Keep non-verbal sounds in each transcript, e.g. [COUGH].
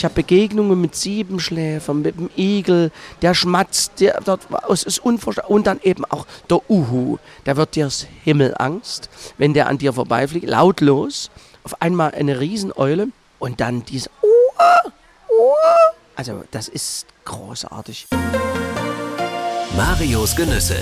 Ich habe Begegnungen mit Siebenschläfern, mit dem Igel, der schmatzt, der dort, es ist unvorstellbar. Und dann eben auch der Uhu, der wird dir das Himmelangst, wenn der an dir vorbeifliegt, lautlos, auf einmal eine Rieseneule und dann diese. Also das ist großartig. Marios Genüsse.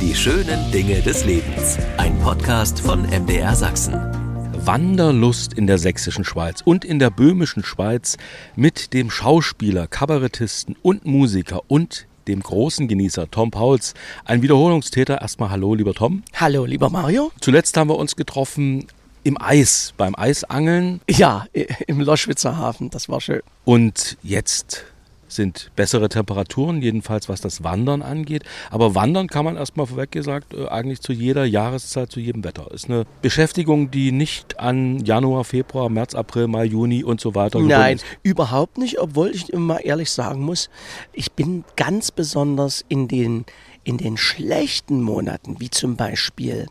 Die schönen Dinge des Lebens. Ein Podcast von MDR Sachsen. Wanderlust in der sächsischen Schweiz und in der böhmischen Schweiz mit dem Schauspieler, Kabarettisten und Musiker und dem großen Genießer Tom Pauls, ein Wiederholungstäter. Erstmal hallo, lieber Tom. Hallo, lieber Mario. Zuletzt haben wir uns getroffen im Eis, beim Eisangeln. Ja, im Loschwitzer Hafen, das war schön. Und jetzt sind bessere Temperaturen, jedenfalls was das Wandern angeht. Aber Wandern kann man erstmal vorweg gesagt äh, eigentlich zu jeder Jahreszeit, zu jedem Wetter. Ist eine Beschäftigung, die nicht an Januar, Februar, März, April, Mai, Juni und so weiter Nein, ist. überhaupt nicht, obwohl ich immer ehrlich sagen muss, ich bin ganz besonders in den in den schlechten Monaten, wie zum Beispiel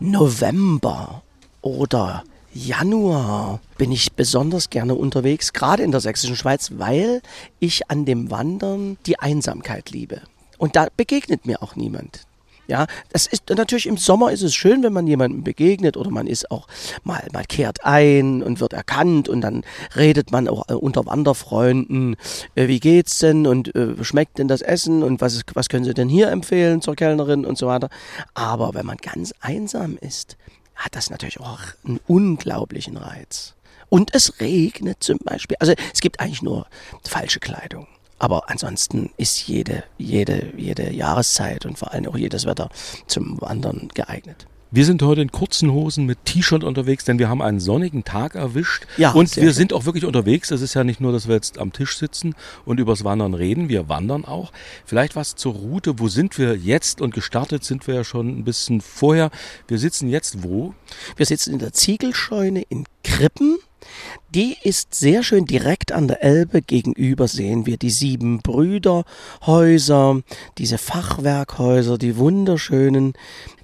November oder Januar bin ich besonders gerne unterwegs, gerade in der sächsischen Schweiz, weil ich an dem Wandern die Einsamkeit liebe. Und da begegnet mir auch niemand. Ja, das ist natürlich im Sommer ist es schön, wenn man jemandem begegnet oder man ist auch mal, mal kehrt ein und wird erkannt und dann redet man auch äh, unter Wanderfreunden, äh, wie geht's denn und äh, schmeckt denn das Essen und was, was können Sie denn hier empfehlen zur Kellnerin und so weiter. Aber wenn man ganz einsam ist, hat das natürlich auch einen unglaublichen Reiz. Und es regnet zum Beispiel. Also es gibt eigentlich nur falsche Kleidung. Aber ansonsten ist jede, jede, jede Jahreszeit und vor allem auch jedes Wetter zum Wandern geeignet. Wir sind heute in kurzen Hosen mit T-Shirt unterwegs, denn wir haben einen sonnigen Tag erwischt. Ja, und wir schön. sind auch wirklich unterwegs. Es ist ja nicht nur, dass wir jetzt am Tisch sitzen und übers Wandern reden. Wir wandern auch. Vielleicht was zur Route. Wo sind wir jetzt? Und gestartet sind wir ja schon ein bisschen vorher. Wir sitzen jetzt wo? Wir sitzen in der Ziegelscheune in Krippen. Die ist sehr schön direkt an der Elbe. Gegenüber sehen wir die sieben Brüderhäuser, diese Fachwerkhäuser, die wunderschönen,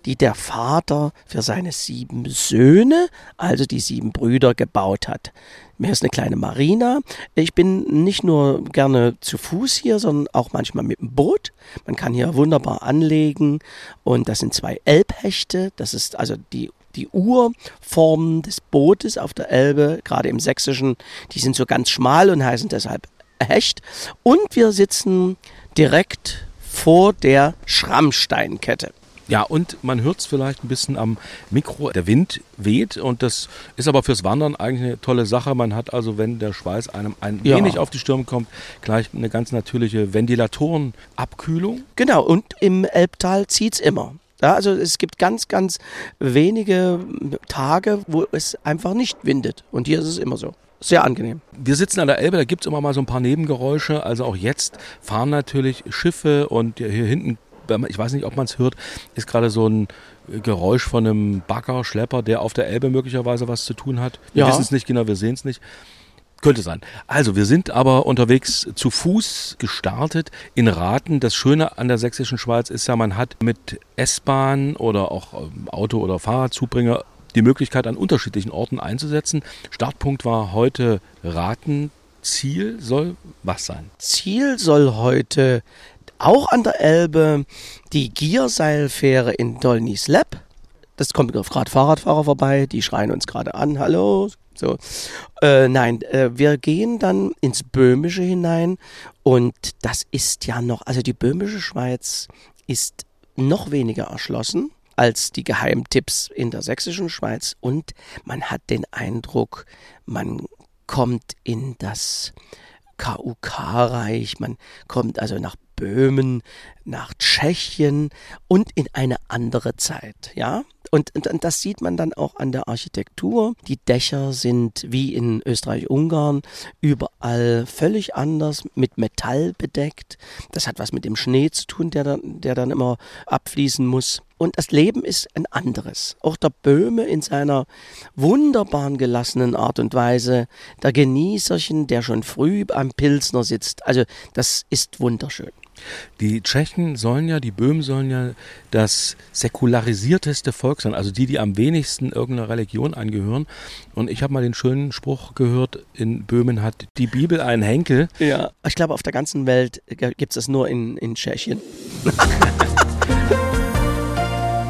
die der Vater für seine sieben Söhne, also die sieben Brüder, gebaut hat. Mir ist eine kleine Marina. Ich bin nicht nur gerne zu Fuß hier, sondern auch manchmal mit dem Boot. Man kann hier wunderbar anlegen und das sind zwei Elbhechte. Das ist also die die Urformen des Bootes auf der Elbe, gerade im Sächsischen, die sind so ganz schmal und heißen deshalb Hecht. Und wir sitzen direkt vor der Schrammsteinkette. Ja, und man hört es vielleicht ein bisschen am Mikro. Der Wind weht und das ist aber fürs Wandern eigentlich eine tolle Sache. Man hat also, wenn der Schweiß einem ein ja. wenig auf die Stirn kommt, gleich eine ganz natürliche Ventilatorenabkühlung. Genau, und im Elbtal zieht es immer. Ja, also es gibt ganz, ganz wenige Tage, wo es einfach nicht windet. Und hier ist es immer so. Sehr angenehm. Wir sitzen an der Elbe, da gibt es immer mal so ein paar Nebengeräusche. Also auch jetzt fahren natürlich Schiffe und hier hinten, ich weiß nicht, ob man es hört, ist gerade so ein Geräusch von einem Bagger, Schlepper, der auf der Elbe möglicherweise was zu tun hat. Wir ja. wissen es nicht genau, wir sehen es nicht. Könnte sein. Also, wir sind aber unterwegs zu Fuß gestartet in Raten. Das Schöne an der sächsischen Schweiz ist ja, man hat mit S-Bahn oder auch ähm, Auto- oder Fahrradzubringer die Möglichkeit, an unterschiedlichen Orten einzusetzen. Startpunkt war heute Raten. Ziel soll was sein? Ziel soll heute auch an der Elbe die Gierseilfähre in Dolnys Lepp. Das kommt gerade Fahrradfahrer vorbei, die schreien uns gerade an. Hallo, so. Äh, nein, äh, wir gehen dann ins Böhmische hinein und das ist ja noch, also die Böhmische Schweiz ist noch weniger erschlossen als die Geheimtipps in der sächsischen Schweiz und man hat den Eindruck, man kommt in das KUK-Reich, man kommt also nach Böhmen, nach Tschechien und in eine andere Zeit, ja. Und, und, und, das sieht man dann auch an der Architektur. Die Dächer sind wie in Österreich-Ungarn überall völlig anders, mit Metall bedeckt. Das hat was mit dem Schnee zu tun, der dann, der dann immer abfließen muss. Und das Leben ist ein anderes. Auch der Böhme in seiner wunderbaren gelassenen Art und Weise, der Genießerchen, der schon früh am Pilsner sitzt. Also das ist wunderschön. Die Tschechen sollen ja, die Böhmen sollen ja das säkularisierteste Volk sein, also die, die am wenigsten irgendeiner Religion angehören. Und ich habe mal den schönen Spruch gehört, in Böhmen hat die Bibel einen Henkel. Ja, ich glaube, auf der ganzen Welt gibt es das nur in, in Tschechien. [LAUGHS]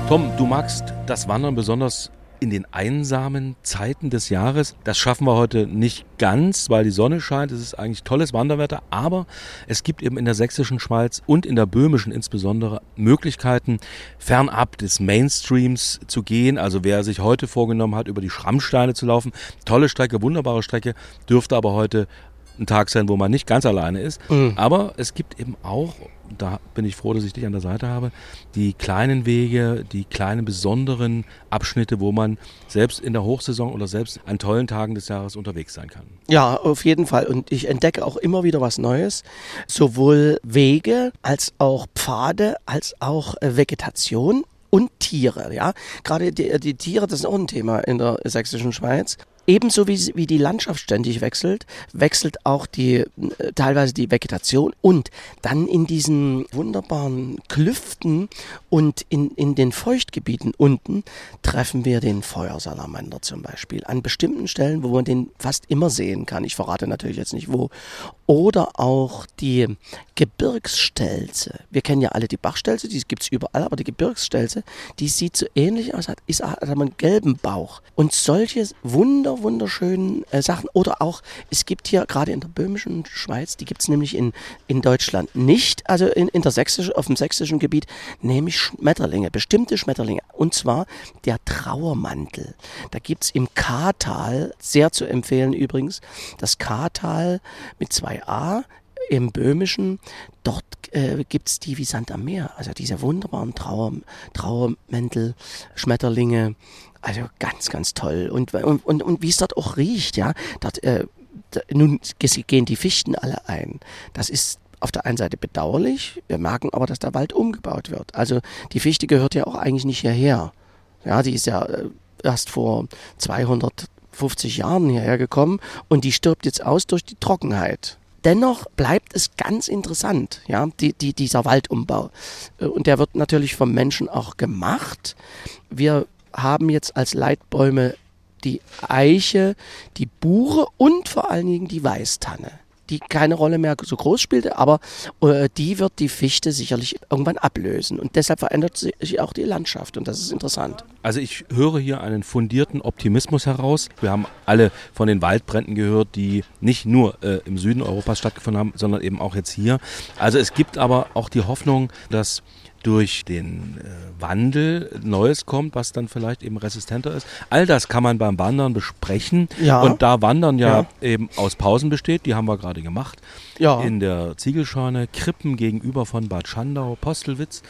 Tom, du magst das Wandern besonders in den einsamen Zeiten des Jahres. Das schaffen wir heute nicht ganz, weil die Sonne scheint. Es ist eigentlich tolles Wanderwetter, aber es gibt eben in der sächsischen Schweiz und in der böhmischen insbesondere Möglichkeiten, fernab des Mainstreams zu gehen. Also wer sich heute vorgenommen hat, über die Schrammsteine zu laufen, tolle Strecke, wunderbare Strecke, dürfte aber heute ein Tag sein, wo man nicht ganz alleine ist. Mhm. Aber es gibt eben auch, da bin ich froh, dass ich dich an der Seite habe, die kleinen Wege, die kleinen besonderen Abschnitte, wo man selbst in der Hochsaison oder selbst an tollen Tagen des Jahres unterwegs sein kann. Ja, auf jeden Fall. Und ich entdecke auch immer wieder was Neues. Sowohl Wege als auch Pfade, als auch äh, Vegetation und Tiere, ja. Gerade die, die, Tiere, das ist auch ein Thema in der sächsischen Schweiz. Ebenso wie, wie die Landschaft ständig wechselt, wechselt auch die äh, teilweise die Vegetation und dann in diesen wunderbaren Klüften und in, in den Feuchtgebieten unten treffen wir den Feuersalamander zum Beispiel. An bestimmten Stellen, wo man den fast immer sehen kann. Ich verrate natürlich jetzt nicht wo. Oder auch die Gebirgsstelze. Wir kennen ja alle die Bachstelze, die gibt es überall, aber die Gebirgsstelze, die sieht so ähnlich aus, hat, ist, hat einen gelben Bauch. Und solche wunder, wunderschönen äh, Sachen. Oder auch, es gibt hier gerade in der böhmischen Schweiz, die gibt es nämlich in, in Deutschland nicht, also in, in der sächsischen, auf dem sächsischen Gebiet, nämlich Schmetterlinge, bestimmte Schmetterlinge. Und zwar der Trauermantel. Da gibt es im Kartal, sehr zu empfehlen übrigens, das Kartal mit zwei A im Böhmischen, dort äh, gibt es die wie Sand am Meer, also diese wunderbaren Trauer, Trauermäntel, Schmetterlinge, also ganz, ganz toll. Und, und, und, und wie es dort auch riecht, ja, dort, äh, da, nun gehen die Fichten alle ein. Das ist auf der einen Seite bedauerlich, wir merken aber, dass der Wald umgebaut wird. Also die Fichte gehört ja auch eigentlich nicht hierher. Ja, die ist ja äh, erst vor 250 Jahren hierher gekommen und die stirbt jetzt aus durch die Trockenheit. Dennoch bleibt es ganz interessant, ja, die, die, dieser Waldumbau. Äh, und der wird natürlich vom Menschen auch gemacht. Wir haben jetzt als Leitbäume die Eiche, die Buche und vor allen Dingen die Weißtanne die keine Rolle mehr so groß spielte, aber äh, die wird die Fichte sicherlich irgendwann ablösen. Und deshalb verändert sich auch die Landschaft und das ist interessant. Also ich höre hier einen fundierten Optimismus heraus. Wir haben alle von den Waldbränden gehört, die nicht nur äh, im Süden Europas stattgefunden haben, sondern eben auch jetzt hier. Also es gibt aber auch die Hoffnung, dass durch den äh, Wandel Neues kommt, was dann vielleicht eben resistenter ist. All das kann man beim Wandern besprechen. Ja. Und da Wandern ja, ja, eben aus Pausen besteht, die haben wir gerade gemacht. Ja. In der Ziegelscheune, Krippen gegenüber von Bad Schandau, Postelwitz.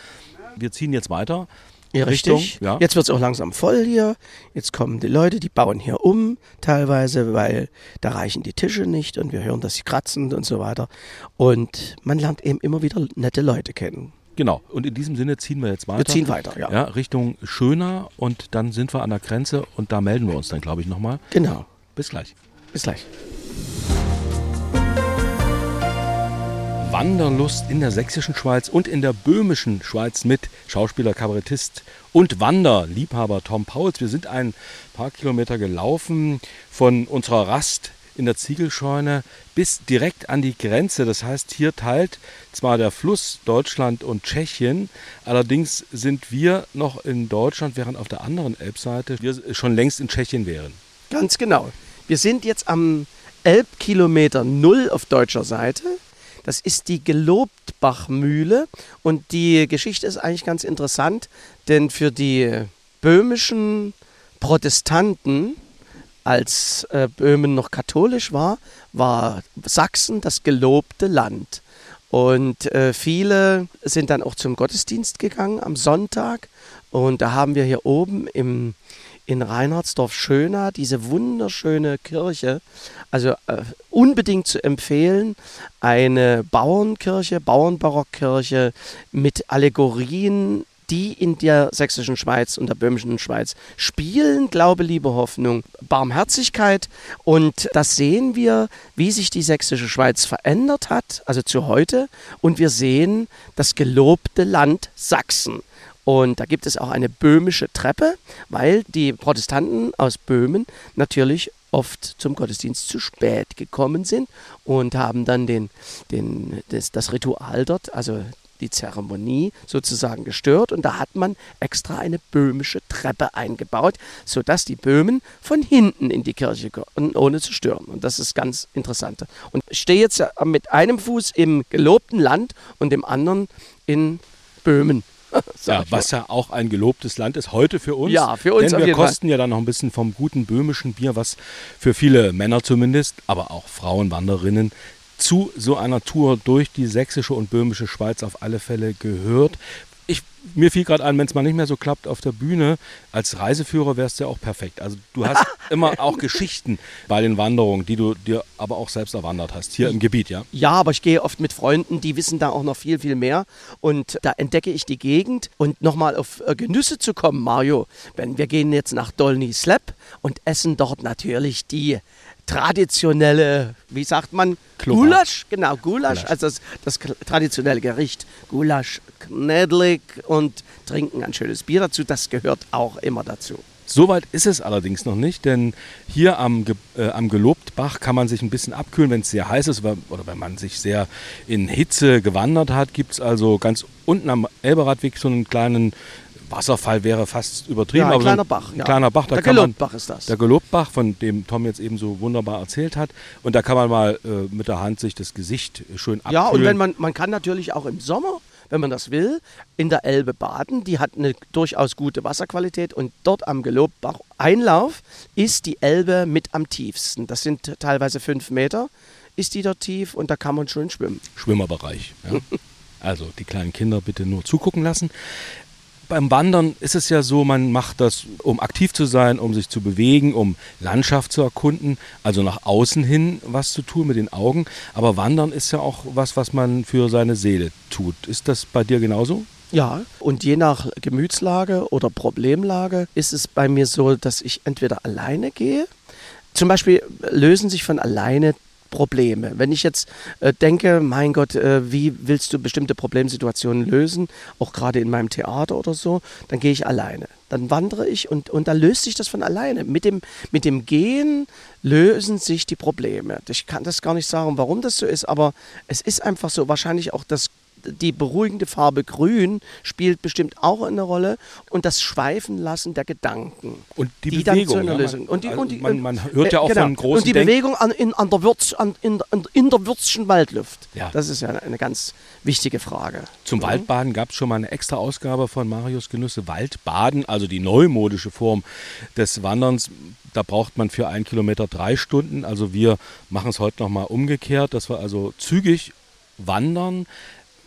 Wir ziehen jetzt weiter. Ja, Richtung, richtig. Ja. Jetzt wird es auch langsam voll hier. Jetzt kommen die Leute, die bauen hier um, teilweise, weil da reichen die Tische nicht und wir hören, dass sie kratzen und so weiter. Und man lernt eben immer wieder nette Leute kennen. Genau, und in diesem Sinne ziehen wir jetzt weiter. Wir ziehen weiter, ja. ja. Richtung Schöner und dann sind wir an der Grenze und da melden wir uns dann, glaube ich, nochmal. Genau. Bis gleich. Bis gleich. Wanderlust in der sächsischen Schweiz und in der böhmischen Schweiz mit Schauspieler, Kabarettist und Wanderliebhaber Tom Pauls. Wir sind ein paar Kilometer gelaufen von unserer Rast in der Ziegelscheune bis direkt an die Grenze. Das heißt, hier teilt zwar der Fluss Deutschland und Tschechien, allerdings sind wir noch in Deutschland, während auf der anderen Elbseite wir schon längst in Tschechien wären. Ganz genau. Wir sind jetzt am Elbkilometer Null auf deutscher Seite. Das ist die Gelobtbachmühle und die Geschichte ist eigentlich ganz interessant, denn für die böhmischen Protestanten als äh, Böhmen noch katholisch war, war Sachsen das gelobte Land. Und äh, viele sind dann auch zum Gottesdienst gegangen am Sonntag. Und da haben wir hier oben im, in Reinhardsdorf Schöner diese wunderschöne Kirche. Also äh, unbedingt zu empfehlen. Eine Bauernkirche, Bauernbarockkirche mit Allegorien die in der sächsischen Schweiz und der böhmischen Schweiz spielen. Glaube, Liebe, Hoffnung, Barmherzigkeit. Und das sehen wir, wie sich die sächsische Schweiz verändert hat, also zu heute. Und wir sehen das gelobte Land Sachsen. Und da gibt es auch eine böhmische Treppe, weil die Protestanten aus Böhmen natürlich oft zum Gottesdienst zu spät gekommen sind und haben dann den, den, das, das Ritual dort, also die Zeremonie sozusagen gestört und da hat man extra eine böhmische Treppe eingebaut, sodass die Böhmen von hinten in die Kirche kommen, ohne zu stören. Und das ist ganz interessant. Und ich stehe jetzt mit einem Fuß im gelobten Land und dem anderen in Böhmen. [LAUGHS] ja, was ja auch ein gelobtes Land ist heute für uns. Ja, für uns. Denn wir kosten Fall. ja dann noch ein bisschen vom guten böhmischen Bier, was für viele Männer zumindest, aber auch Frauen, Wanderinnen zu so einer Tour durch die sächsische und böhmische Schweiz auf alle Fälle gehört ich, mir fiel gerade ein, wenn es mal nicht mehr so klappt auf der Bühne, als Reiseführer wärst du ja auch perfekt. Also du hast [LAUGHS] immer auch Geschichten bei den Wanderungen, die du dir aber auch selbst erwandert hast, hier im Gebiet, ja? Ja, aber ich gehe oft mit Freunden, die wissen da auch noch viel, viel mehr. Und da entdecke ich die Gegend. Und nochmal auf äh, Genüsse zu kommen, Mario, wenn wir gehen jetzt nach Dolny Slap und essen dort natürlich die traditionelle, wie sagt man? Klubber. Gulasch, genau, Gulasch, Gulasch. also das, das, traditionelle Gericht. Gulasch, knädelig und trinken ein schönes Bier dazu, das gehört auch immer dazu. Soweit ist es allerdings noch nicht, denn hier am, äh, am Gelobtbach kann man sich ein bisschen abkühlen, wenn es sehr heiß ist oder wenn man sich sehr in Hitze gewandert hat. Gibt es also ganz unten am Elberadweg so einen kleinen Wasserfall wäre fast übertrieben. Ja, ein kleiner Bach. Ja. kleiner Bach. Da der Gelobtbach ist das. Der Gelobtbach, von dem Tom jetzt eben so wunderbar erzählt hat. Und da kann man mal äh, mit der Hand sich das Gesicht schön abkühlen. Ja, und wenn man, man kann natürlich auch im Sommer, wenn man das will, in der Elbe baden. Die hat eine durchaus gute Wasserqualität und dort am Gelobtbach Einlauf ist die Elbe mit am tiefsten. Das sind teilweise fünf Meter ist die dort tief und da kann man schon schwimmen. Schwimmerbereich. Ja. [LAUGHS] Also die kleinen Kinder bitte nur zugucken lassen beim Wandern ist es ja so, man macht das, um aktiv zu sein, um sich zu bewegen, um Landschaft zu erkunden, also nach außen hin was zu tun mit den Augen. Aber Wandern ist ja auch was, was man für seine Seele tut. Ist das bei dir genauso? Ja, und je nach Gemütslage oder Problemlage ist es bei mir so, dass ich entweder alleine gehe. Zum Beispiel lösen sich von alleine Probleme. Wenn ich jetzt äh, denke, mein Gott, äh, wie willst du bestimmte Problemsituationen lösen, auch gerade in meinem Theater oder so, dann gehe ich alleine. Dann wandere ich und, und da löst sich das von alleine. Mit dem, mit dem Gehen lösen sich die Probleme. Ich kann das gar nicht sagen, warum das so ist, aber es ist einfach so. Wahrscheinlich auch das die beruhigende Farbe Grün spielt bestimmt auch eine Rolle und das Schweifen lassen der Gedanken. Und die, die Bewegung. Ja, man, und die, also und die, man, man, hört ja auch äh, genau. von großen Und die Denk Bewegung an, in, an der Würz, an, in, in der Würzschen Waldluft. Ja. Das ist ja eine ganz wichtige Frage. Zum ja. Waldbaden gab es schon mal eine extra Ausgabe von Marius Genüsse. Waldbaden, also die neumodische Form des Wanderns. Da braucht man für einen Kilometer drei Stunden. Also wir machen es heute nochmal umgekehrt, dass wir also zügig wandern.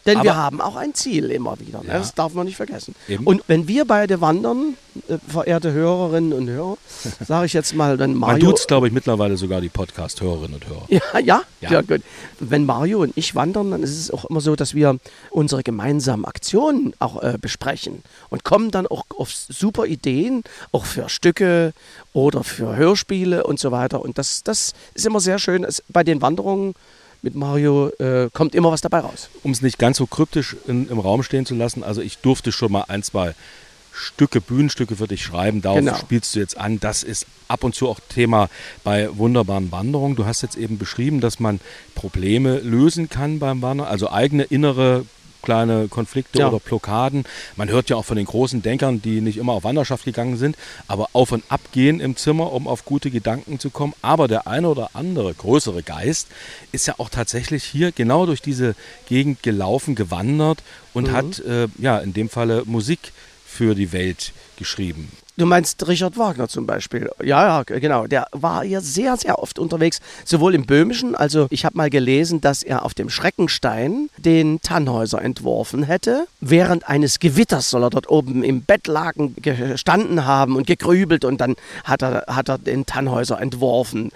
Denn Aber wir haben auch ein Ziel immer wieder. Ne? Ja. Das darf man nicht vergessen. Eben. Und wenn wir beide wandern, äh, verehrte Hörerinnen und Hörer, [LAUGHS] sage ich jetzt mal, dann Mario. Man tut glaube ich, mittlerweile sogar die Podcast-Hörerinnen und Hörer. Ja, ja, ja, ja. gut. Wenn Mario und ich wandern, dann ist es auch immer so, dass wir unsere gemeinsamen Aktionen auch äh, besprechen und kommen dann auch auf super Ideen, auch für Stücke oder für Hörspiele und so weiter. Und das, das ist immer sehr schön. Es, bei den Wanderungen mit Mario äh, kommt immer was dabei raus. Um es nicht ganz so kryptisch in, im Raum stehen zu lassen, also ich durfte schon mal ein, zwei Stücke, Bühnenstücke für dich schreiben. Darauf genau. spielst du jetzt an. Das ist ab und zu auch Thema bei wunderbaren Wanderungen. Du hast jetzt eben beschrieben, dass man Probleme lösen kann beim Wandern, also eigene innere kleine Konflikte ja. oder Blockaden. Man hört ja auch von den großen Denkern, die nicht immer auf Wanderschaft gegangen sind, aber auf und ab gehen im Zimmer, um auf gute Gedanken zu kommen. Aber der eine oder andere größere Geist ist ja auch tatsächlich hier genau durch diese Gegend gelaufen, gewandert und mhm. hat äh, ja in dem Falle Musik für die Welt geschrieben. Du meinst Richard Wagner zum Beispiel? Ja, ja, genau. Der war ja sehr, sehr oft unterwegs, sowohl im Böhmischen, also ich habe mal gelesen, dass er auf dem Schreckenstein den Tannhäuser entworfen hätte. Während eines Gewitters soll er dort oben im Bettlaken gestanden haben und gegrübelt und dann hat er, hat er den Tannhäuser entworfen.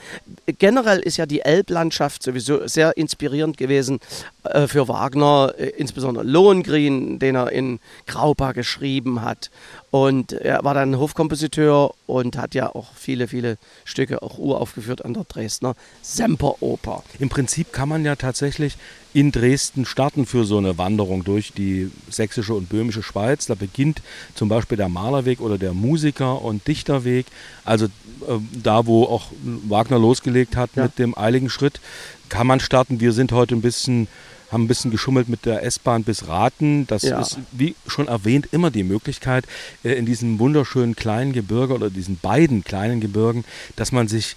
Generell ist ja die Elblandschaft sowieso sehr inspirierend gewesen äh, für Wagner, äh, insbesondere Lohengrin, den er in Graupa geschrieben hat. Und er war dann Hofkompositeur und hat ja auch viele, viele Stücke auch uraufgeführt an der Dresdner Semperoper. Im Prinzip kann man ja tatsächlich in Dresden starten für so eine Wanderung durch die sächsische und böhmische Schweiz. Da beginnt zum Beispiel der Malerweg oder der Musiker- und Dichterweg. Also äh, da, wo auch Wagner losgelegt hat ja. mit dem eiligen Schritt, kann man starten. Wir sind heute ein bisschen haben ein bisschen geschummelt mit der S-Bahn bis Raten. Das ja. ist, wie schon erwähnt, immer die Möglichkeit äh, in diesem wunderschönen kleinen Gebirge oder diesen beiden kleinen Gebirgen, dass man sich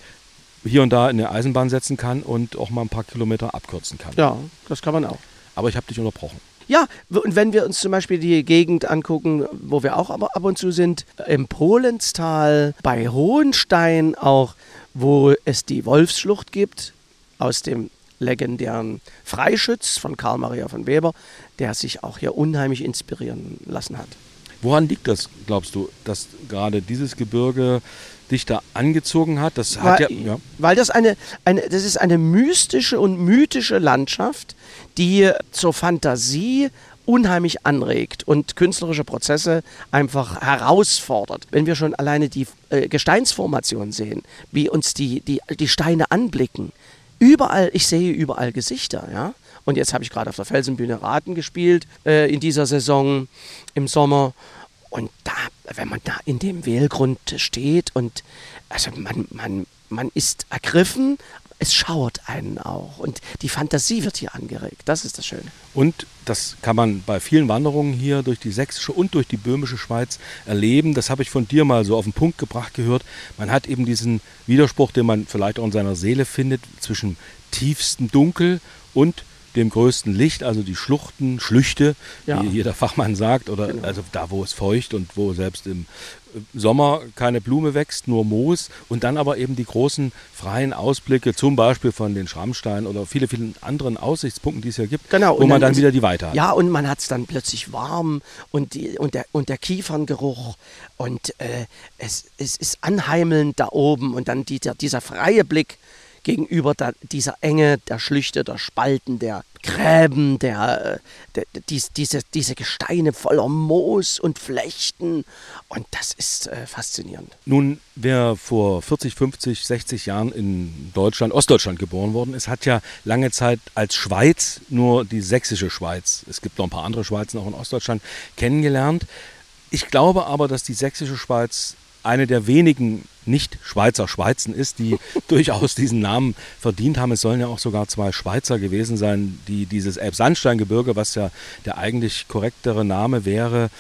hier und da in eine Eisenbahn setzen kann und auch mal ein paar Kilometer abkürzen kann. Ja, das kann man auch. Aber ich habe dich unterbrochen. Ja, und wenn wir uns zum Beispiel die Gegend angucken, wo wir auch aber ab und zu sind, im Polenstal, bei Hohenstein auch, wo es die Wolfsschlucht gibt, aus dem legendären Freischütz von Karl Maria von Weber, der sich auch hier unheimlich inspirieren lassen hat. Woran liegt das, glaubst du, dass gerade dieses Gebirge dich da angezogen hat? Das hat weil, ja, ja. weil das eine, eine, das ist eine mystische und mythische Landschaft, die zur Fantasie unheimlich anregt und künstlerische Prozesse einfach herausfordert. Wenn wir schon alleine die äh, Gesteinsformation sehen, wie uns die, die, die Steine anblicken, überall, ich sehe überall Gesichter, ja. Und jetzt habe ich gerade auf der Felsenbühne Raten gespielt äh, in dieser Saison im Sommer. Und da, wenn man da in dem Wählgrund steht und also man, man, man ist ergriffen, es schauert einen auch und die Fantasie wird hier angeregt. Das ist das Schöne. Und das kann man bei vielen Wanderungen hier durch die sächsische und durch die böhmische Schweiz erleben. Das habe ich von dir mal so auf den Punkt gebracht gehört. Man hat eben diesen Widerspruch, den man vielleicht auch in seiner Seele findet, zwischen tiefstem Dunkel und dem größten Licht, also die Schluchten, Schlüchte, ja. wie jeder Fachmann sagt, oder genau. also da, wo es feucht und wo selbst im Sommer keine Blume wächst, nur Moos und dann aber eben die großen freien Ausblicke, zum Beispiel von den Schrammsteinen oder viele, vielen anderen Aussichtspunkten, die es ja gibt, genau, wo man dann, dann wieder die Weite hat. Ja, und man hat es dann plötzlich warm und, die, und, der, und der Kieferngeruch und äh, es, es ist anheimelnd da oben und dann die, der, dieser freie Blick gegenüber der, dieser Enge, der Schlüchte, der Spalten, der Gräben, der, der, dies, diese, diese Gesteine voller Moos und Flechten. Und das ist äh, faszinierend. Nun, wer vor 40, 50, 60 Jahren in Deutschland, Ostdeutschland geboren worden ist, hat ja lange Zeit als Schweiz nur die sächsische Schweiz, es gibt noch ein paar andere Schweizen auch in Ostdeutschland, kennengelernt. Ich glaube aber, dass die sächsische Schweiz eine der wenigen nicht-Schweizer Schweizen ist, die [LAUGHS] durchaus diesen Namen verdient haben. Es sollen ja auch sogar zwei Schweizer gewesen sein, die dieses Elbsandsteingebirge, was ja der eigentlich korrektere Name wäre,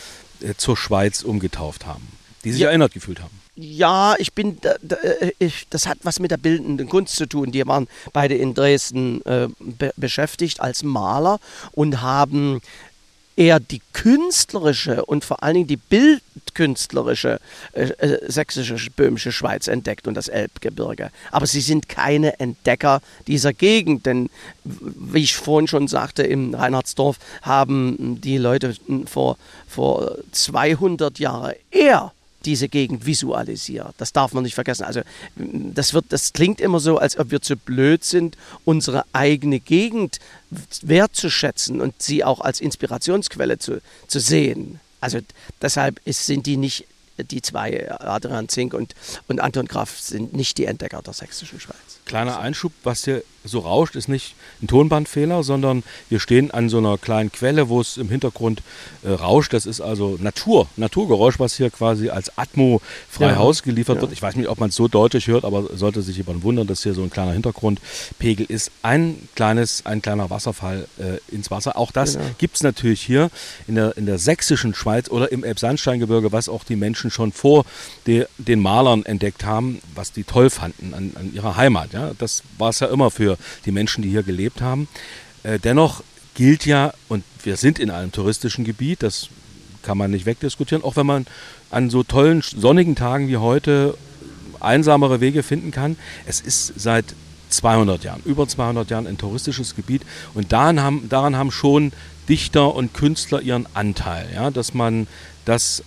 äh, zur Schweiz umgetauft haben, die sich ja. erinnert gefühlt haben. Ja, ich bin, äh, das hat was mit der bildenden Kunst zu tun. Die waren beide in Dresden äh, be beschäftigt als Maler und haben eher die künstlerische und vor allen Dingen die bildkünstlerische äh, äh, sächsische böhmische Schweiz entdeckt und das Elbgebirge. Aber sie sind keine Entdecker dieser Gegend, denn wie ich vorhin schon sagte, im Reinhardsdorf haben die Leute vor, vor 200 Jahren eher diese Gegend visualisiert. Das darf man nicht vergessen. Also das, wird, das klingt immer so, als ob wir zu blöd sind, unsere eigene Gegend wertzuschätzen und sie auch als Inspirationsquelle zu, zu sehen. Also deshalb ist, sind die nicht die zwei, Adrian Zink und, und Anton Graf, sind nicht die Entdecker der sächsischen Schweiz. Kleiner Einschub, was hier so rauscht, ist nicht ein Tonbandfehler, sondern wir stehen an so einer kleinen Quelle, wo es im Hintergrund äh, rauscht. Das ist also Natur, Naturgeräusch, was hier quasi als Atmo frei ja, Haus geliefert ja. wird. Ich weiß nicht, ob man es so deutlich hört, aber sollte sich jemand wundern, dass hier so ein kleiner Hintergrundpegel ist. Ein kleines, ein kleiner Wasserfall äh, ins Wasser. Auch das genau. gibt es natürlich hier in der, in der sächsischen Schweiz oder im Elbsandsteingebirge, was auch die Menschen schon vor de, den Malern entdeckt haben, was die toll fanden an, an ihrer Heimat. Ja? Das war es ja immer für die Menschen, die hier gelebt haben. Äh, dennoch gilt ja, und wir sind in einem touristischen Gebiet, das kann man nicht wegdiskutieren, auch wenn man an so tollen sonnigen Tagen wie heute einsamere Wege finden kann. Es ist seit 200 Jahren, über 200 Jahren ein touristisches Gebiet und daran haben, daran haben schon Dichter und Künstler ihren Anteil, ja, dass man das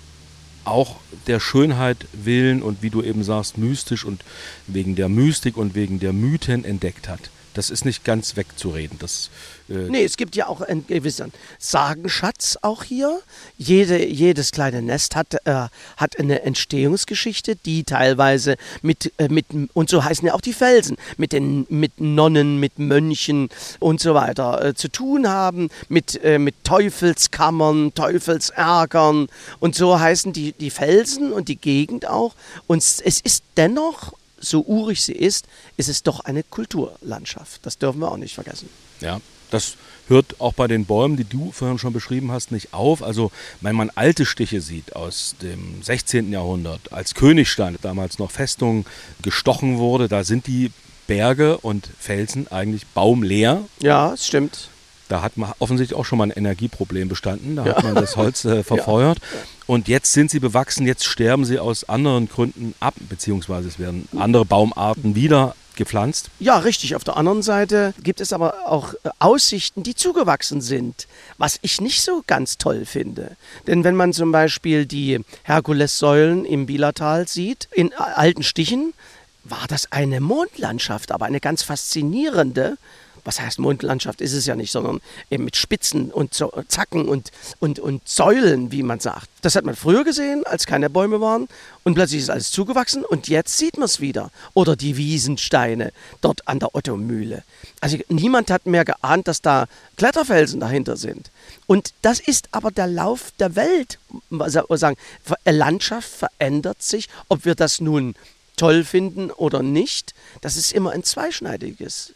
auch der Schönheit willen und wie du eben sagst, mystisch und wegen der Mystik und wegen der Mythen entdeckt hat. Das ist nicht ganz wegzureden. Das, äh nee, es gibt ja auch einen gewissen Sagenschatz auch hier. Jede, jedes kleine Nest hat, äh, hat eine Entstehungsgeschichte, die teilweise mit, äh, mit, und so heißen ja auch die Felsen, mit, den, mit Nonnen, mit Mönchen und so weiter äh, zu tun haben, mit, äh, mit Teufelskammern, Teufelsärgern und so heißen die, die Felsen und die Gegend auch. Und es ist dennoch so urig sie ist, ist es doch eine Kulturlandschaft. Das dürfen wir auch nicht vergessen. Ja, das hört auch bei den Bäumen, die du vorhin schon beschrieben hast, nicht auf. Also wenn man alte Stiche sieht aus dem 16. Jahrhundert, als Königstein damals noch Festung gestochen wurde, da sind die Berge und Felsen eigentlich baumleer. Ja, es stimmt. Da hat man offensichtlich auch schon mal ein Energieproblem bestanden. Da ja. hat man das Holz äh, [LAUGHS] verfeuert. Ja. Und jetzt sind sie bewachsen, jetzt sterben sie aus anderen Gründen ab, beziehungsweise es werden andere Baumarten wieder gepflanzt. Ja, richtig. Auf der anderen Seite gibt es aber auch äh, Aussichten, die zugewachsen sind, was ich nicht so ganz toll finde. Denn wenn man zum Beispiel die Herkulessäulen im Bielertal sieht, in alten Stichen, war das eine Mondlandschaft, aber eine ganz faszinierende was heißt Mondlandschaft ist es ja nicht, sondern eben mit Spitzen und Zacken und, und, und Säulen, wie man sagt. Das hat man früher gesehen, als keine Bäume waren und plötzlich ist alles zugewachsen und jetzt sieht man es wieder. Oder die Wiesensteine dort an der Ottomühle. Also niemand hat mehr geahnt, dass da Kletterfelsen dahinter sind. Und das ist aber der Lauf der Welt. Sagen, Landschaft verändert sich, ob wir das nun toll finden oder nicht. Das ist immer ein zweischneidiges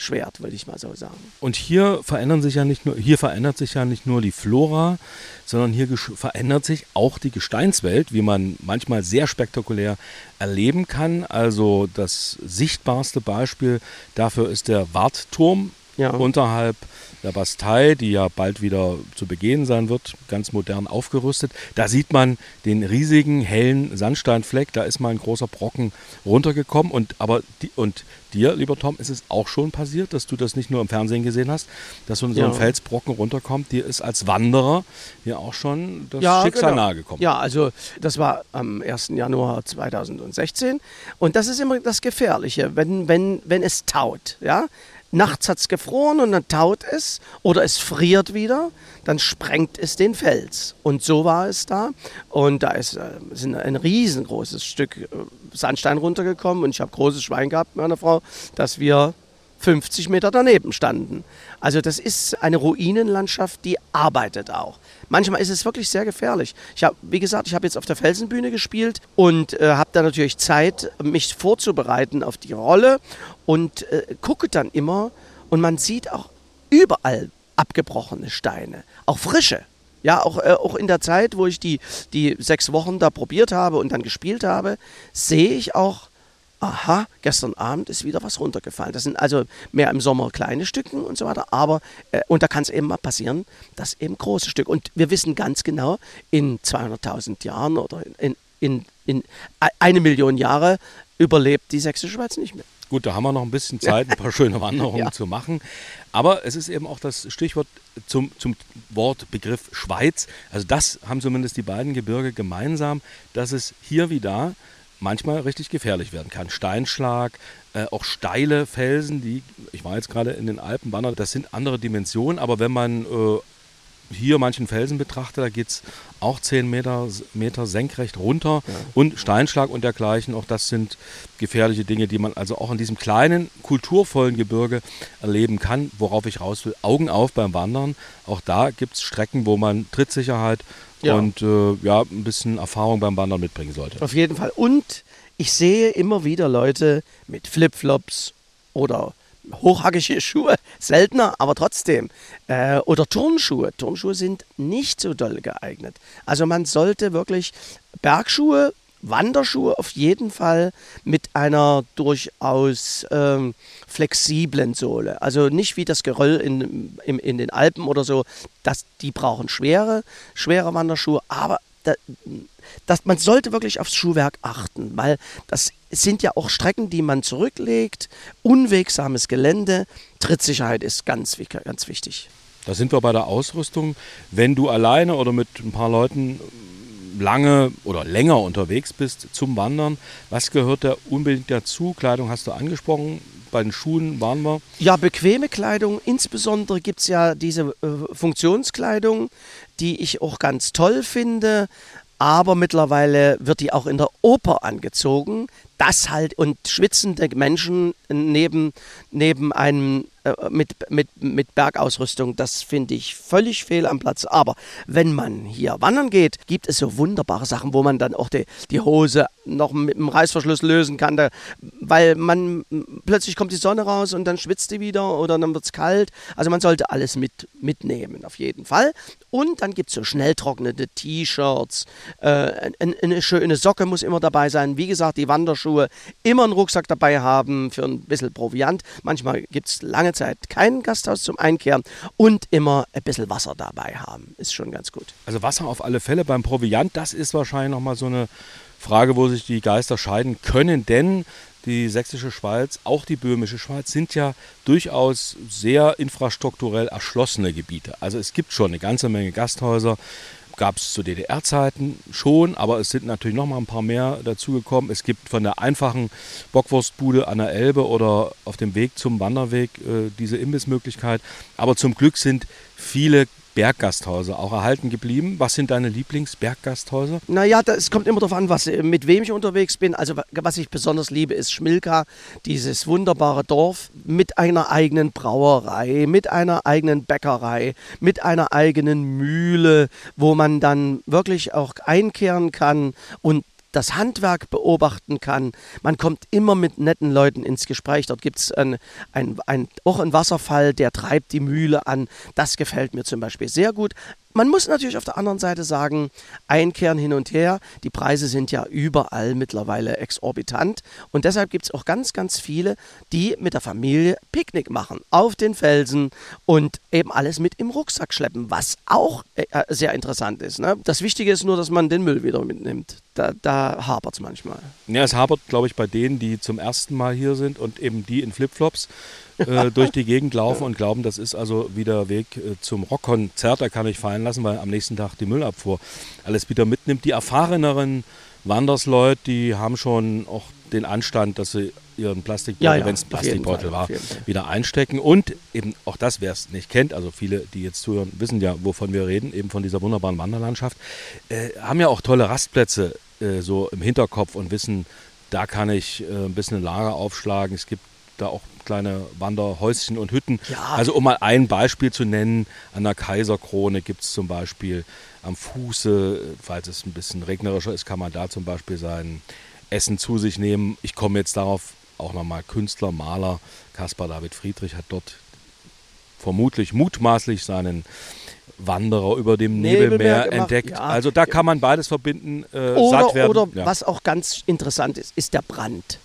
Schwert, würde ich mal so sagen. Und hier verändern sich ja nicht nur, hier verändert sich ja nicht nur die Flora, sondern hier verändert sich auch die Gesteinswelt, wie man manchmal sehr spektakulär erleben kann. Also das sichtbarste Beispiel dafür ist der Wartturm ja. unterhalb der Bastei, die ja bald wieder zu begehen sein wird, ganz modern aufgerüstet. Da sieht man den riesigen hellen Sandsteinfleck, da ist mal ein großer Brocken runtergekommen und aber die, und dir, lieber Tom, ist es auch schon passiert, dass du das nicht nur im Fernsehen gesehen hast, dass so, ja. ein Felsbrocken runterkommt. Dir ist als Wanderer hier auch schon das ja, Schicksal genau. nahegekommen. Ja, also das war am 1. Januar 2016 und das ist immer das Gefährliche, wenn, wenn, wenn es taut. Ja? Nachts hat es gefroren und dann taut es oder es friert wieder, dann sprengt es den Fels. Und so war es da. Und da ist, äh, ist ein riesengroßes Stück äh, Sandstein runtergekommen und ich habe großes Schwein gehabt mit meiner Frau, dass wir 50 Meter daneben standen. Also das ist eine Ruinenlandschaft, die arbeitet auch. Manchmal ist es wirklich sehr gefährlich. Ich habe, wie gesagt, ich habe jetzt auf der Felsenbühne gespielt und äh, habe da natürlich Zeit, mich vorzubereiten auf die Rolle und äh, gucke dann immer und man sieht auch überall abgebrochene Steine, auch frische. Ja, auch, äh, auch in der Zeit, wo ich die, die sechs Wochen da probiert habe und dann gespielt habe, sehe ich auch aha, gestern Abend ist wieder was runtergefallen. Das sind also mehr im Sommer kleine Stücken und so weiter, aber, äh, und da kann es eben mal passieren, dass eben große Stücke. Und wir wissen ganz genau, in 200.000 Jahren oder in, in, in eine Million Jahre überlebt die Sächsische Schweiz nicht mehr. Gut, da haben wir noch ein bisschen Zeit, ein paar schöne Wanderungen [LAUGHS] ja. zu machen. Aber es ist eben auch das Stichwort zum, zum Wortbegriff Schweiz. Also das haben zumindest die beiden Gebirge gemeinsam, dass es hier wie da manchmal richtig gefährlich werden kann. Steinschlag, äh, auch steile Felsen, die, ich war jetzt gerade in den Alpen das sind andere Dimensionen, aber wenn man äh, hier manchen Felsen betrachtet, da geht es auch 10 Meter, Meter senkrecht runter ja. und Steinschlag und dergleichen, auch das sind gefährliche Dinge, die man also auch in diesem kleinen, kulturvollen Gebirge erleben kann. Worauf ich raus will, Augen auf beim Wandern. Auch da gibt es Strecken, wo man Trittsicherheit ja. und äh, ja, ein bisschen Erfahrung beim Wandern mitbringen sollte. Auf jeden Fall. Und ich sehe immer wieder Leute mit Flipflops oder hochhackige Schuhe, seltener, aber trotzdem. Äh, oder Turnschuhe. Turnschuhe sind nicht so doll geeignet. Also man sollte wirklich Bergschuhe Wanderschuhe auf jeden Fall mit einer durchaus ähm, flexiblen Sohle. Also nicht wie das Geröll in, in, in den Alpen oder so. Das, die brauchen schwere, schwere Wanderschuhe, aber da, das, man sollte wirklich aufs Schuhwerk achten, weil das sind ja auch Strecken, die man zurücklegt, unwegsames Gelände, Trittsicherheit ist ganz, ganz wichtig. Da sind wir bei der Ausrüstung. Wenn du alleine oder mit ein paar Leuten lange oder länger unterwegs bist zum Wandern, was gehört da unbedingt dazu? Kleidung hast du angesprochen, bei den Schuhen waren wir. Ja, bequeme Kleidung. Insbesondere gibt es ja diese äh, Funktionskleidung, die ich auch ganz toll finde aber mittlerweile wird die auch in der Oper angezogen. Das halt und schwitzende Menschen neben, neben einem mit, mit, mit Bergausrüstung, das finde ich völlig fehl am Platz. Aber wenn man hier wandern geht, gibt es so wunderbare Sachen, wo man dann auch die, die Hose noch mit dem Reißverschluss lösen kann, da, weil man plötzlich kommt die Sonne raus und dann schwitzt die wieder oder dann wird es kalt. Also man sollte alles mit, mitnehmen, auf jeden Fall. Und dann gibt es so schnell trocknende T-Shirts, äh, eine, eine schöne Socke muss immer dabei sein. Wie gesagt, die Wanderschuhe immer einen Rucksack dabei haben für ein bisschen Proviant. Manchmal gibt es lange Zeit kein Gasthaus zum Einkehren und immer ein bisschen Wasser dabei haben. Ist schon ganz gut. Also Wasser auf alle Fälle beim Proviant, das ist wahrscheinlich nochmal so eine Frage, wo sich die Geister scheiden können, denn die sächsische Schweiz, auch die böhmische Schweiz sind ja durchaus sehr infrastrukturell erschlossene Gebiete. Also es gibt schon eine ganze Menge Gasthäuser, gab es zu DDR-Zeiten schon, aber es sind natürlich noch mal ein paar mehr dazugekommen. Es gibt von der einfachen Bockwurstbude an der Elbe oder auf dem Weg zum Wanderweg äh, diese Imbissmöglichkeit. Aber zum Glück sind viele Berggasthäuser auch erhalten geblieben. Was sind deine Lieblingsberggasthäuser? Naja, es kommt immer darauf an, was, mit wem ich unterwegs bin. Also was ich besonders liebe, ist Schmilka, dieses wunderbare Dorf mit einer eigenen Brauerei, mit einer eigenen Bäckerei, mit einer eigenen Mühle, wo man dann wirklich auch einkehren kann und das Handwerk beobachten kann. Man kommt immer mit netten Leuten ins Gespräch. Dort gibt es ein, ein, ein, auch einen Wasserfall, der treibt die Mühle an. Das gefällt mir zum Beispiel sehr gut. Man muss natürlich auf der anderen Seite sagen, einkehren hin und her. Die Preise sind ja überall mittlerweile exorbitant. Und deshalb gibt es auch ganz, ganz viele, die mit der Familie Picknick machen auf den Felsen und eben alles mit im Rucksack schleppen, was auch äh, sehr interessant ist. Ne? Das Wichtige ist nur, dass man den Müll wieder mitnimmt. Da, da hapert es manchmal. Ja, es hapert, glaube ich, bei denen, die zum ersten Mal hier sind und eben die in Flipflops äh, durch die Gegend laufen und glauben, das ist also wieder Weg äh, zum Rockkonzert. Da kann ich fallen lassen, weil am nächsten Tag die Müllabfuhr alles wieder mitnimmt. Die erfahreneren Wandersleute, die haben schon auch den Anstand, dass sie ihren Plastikbeutel, ja, ja, wenn es ein Plastikbeutel war, wieder einstecken. Und eben auch das, wer es nicht kennt, also viele, die jetzt zuhören, wissen ja, wovon wir reden, eben von dieser wunderbaren Wanderlandschaft, äh, haben ja auch tolle Rastplätze äh, so im Hinterkopf und wissen, da kann ich äh, ein bisschen ein Lager aufschlagen. Es gibt da auch kleine Wanderhäuschen und Hütten. Ja. Also um mal ein Beispiel zu nennen, an der Kaiserkrone gibt es zum Beispiel am Fuße, falls es ein bisschen regnerischer ist, kann man da zum Beispiel sein Essen zu sich nehmen. Ich komme jetzt darauf auch nochmal Künstler, Maler, Caspar David Friedrich hat dort vermutlich mutmaßlich seinen Wanderer über dem Nebelmeer, Nebelmeer entdeckt. Ja. Also da kann man beides verbinden, äh, oder, satt werden. Oder ja. was auch ganz interessant ist, ist der Brand.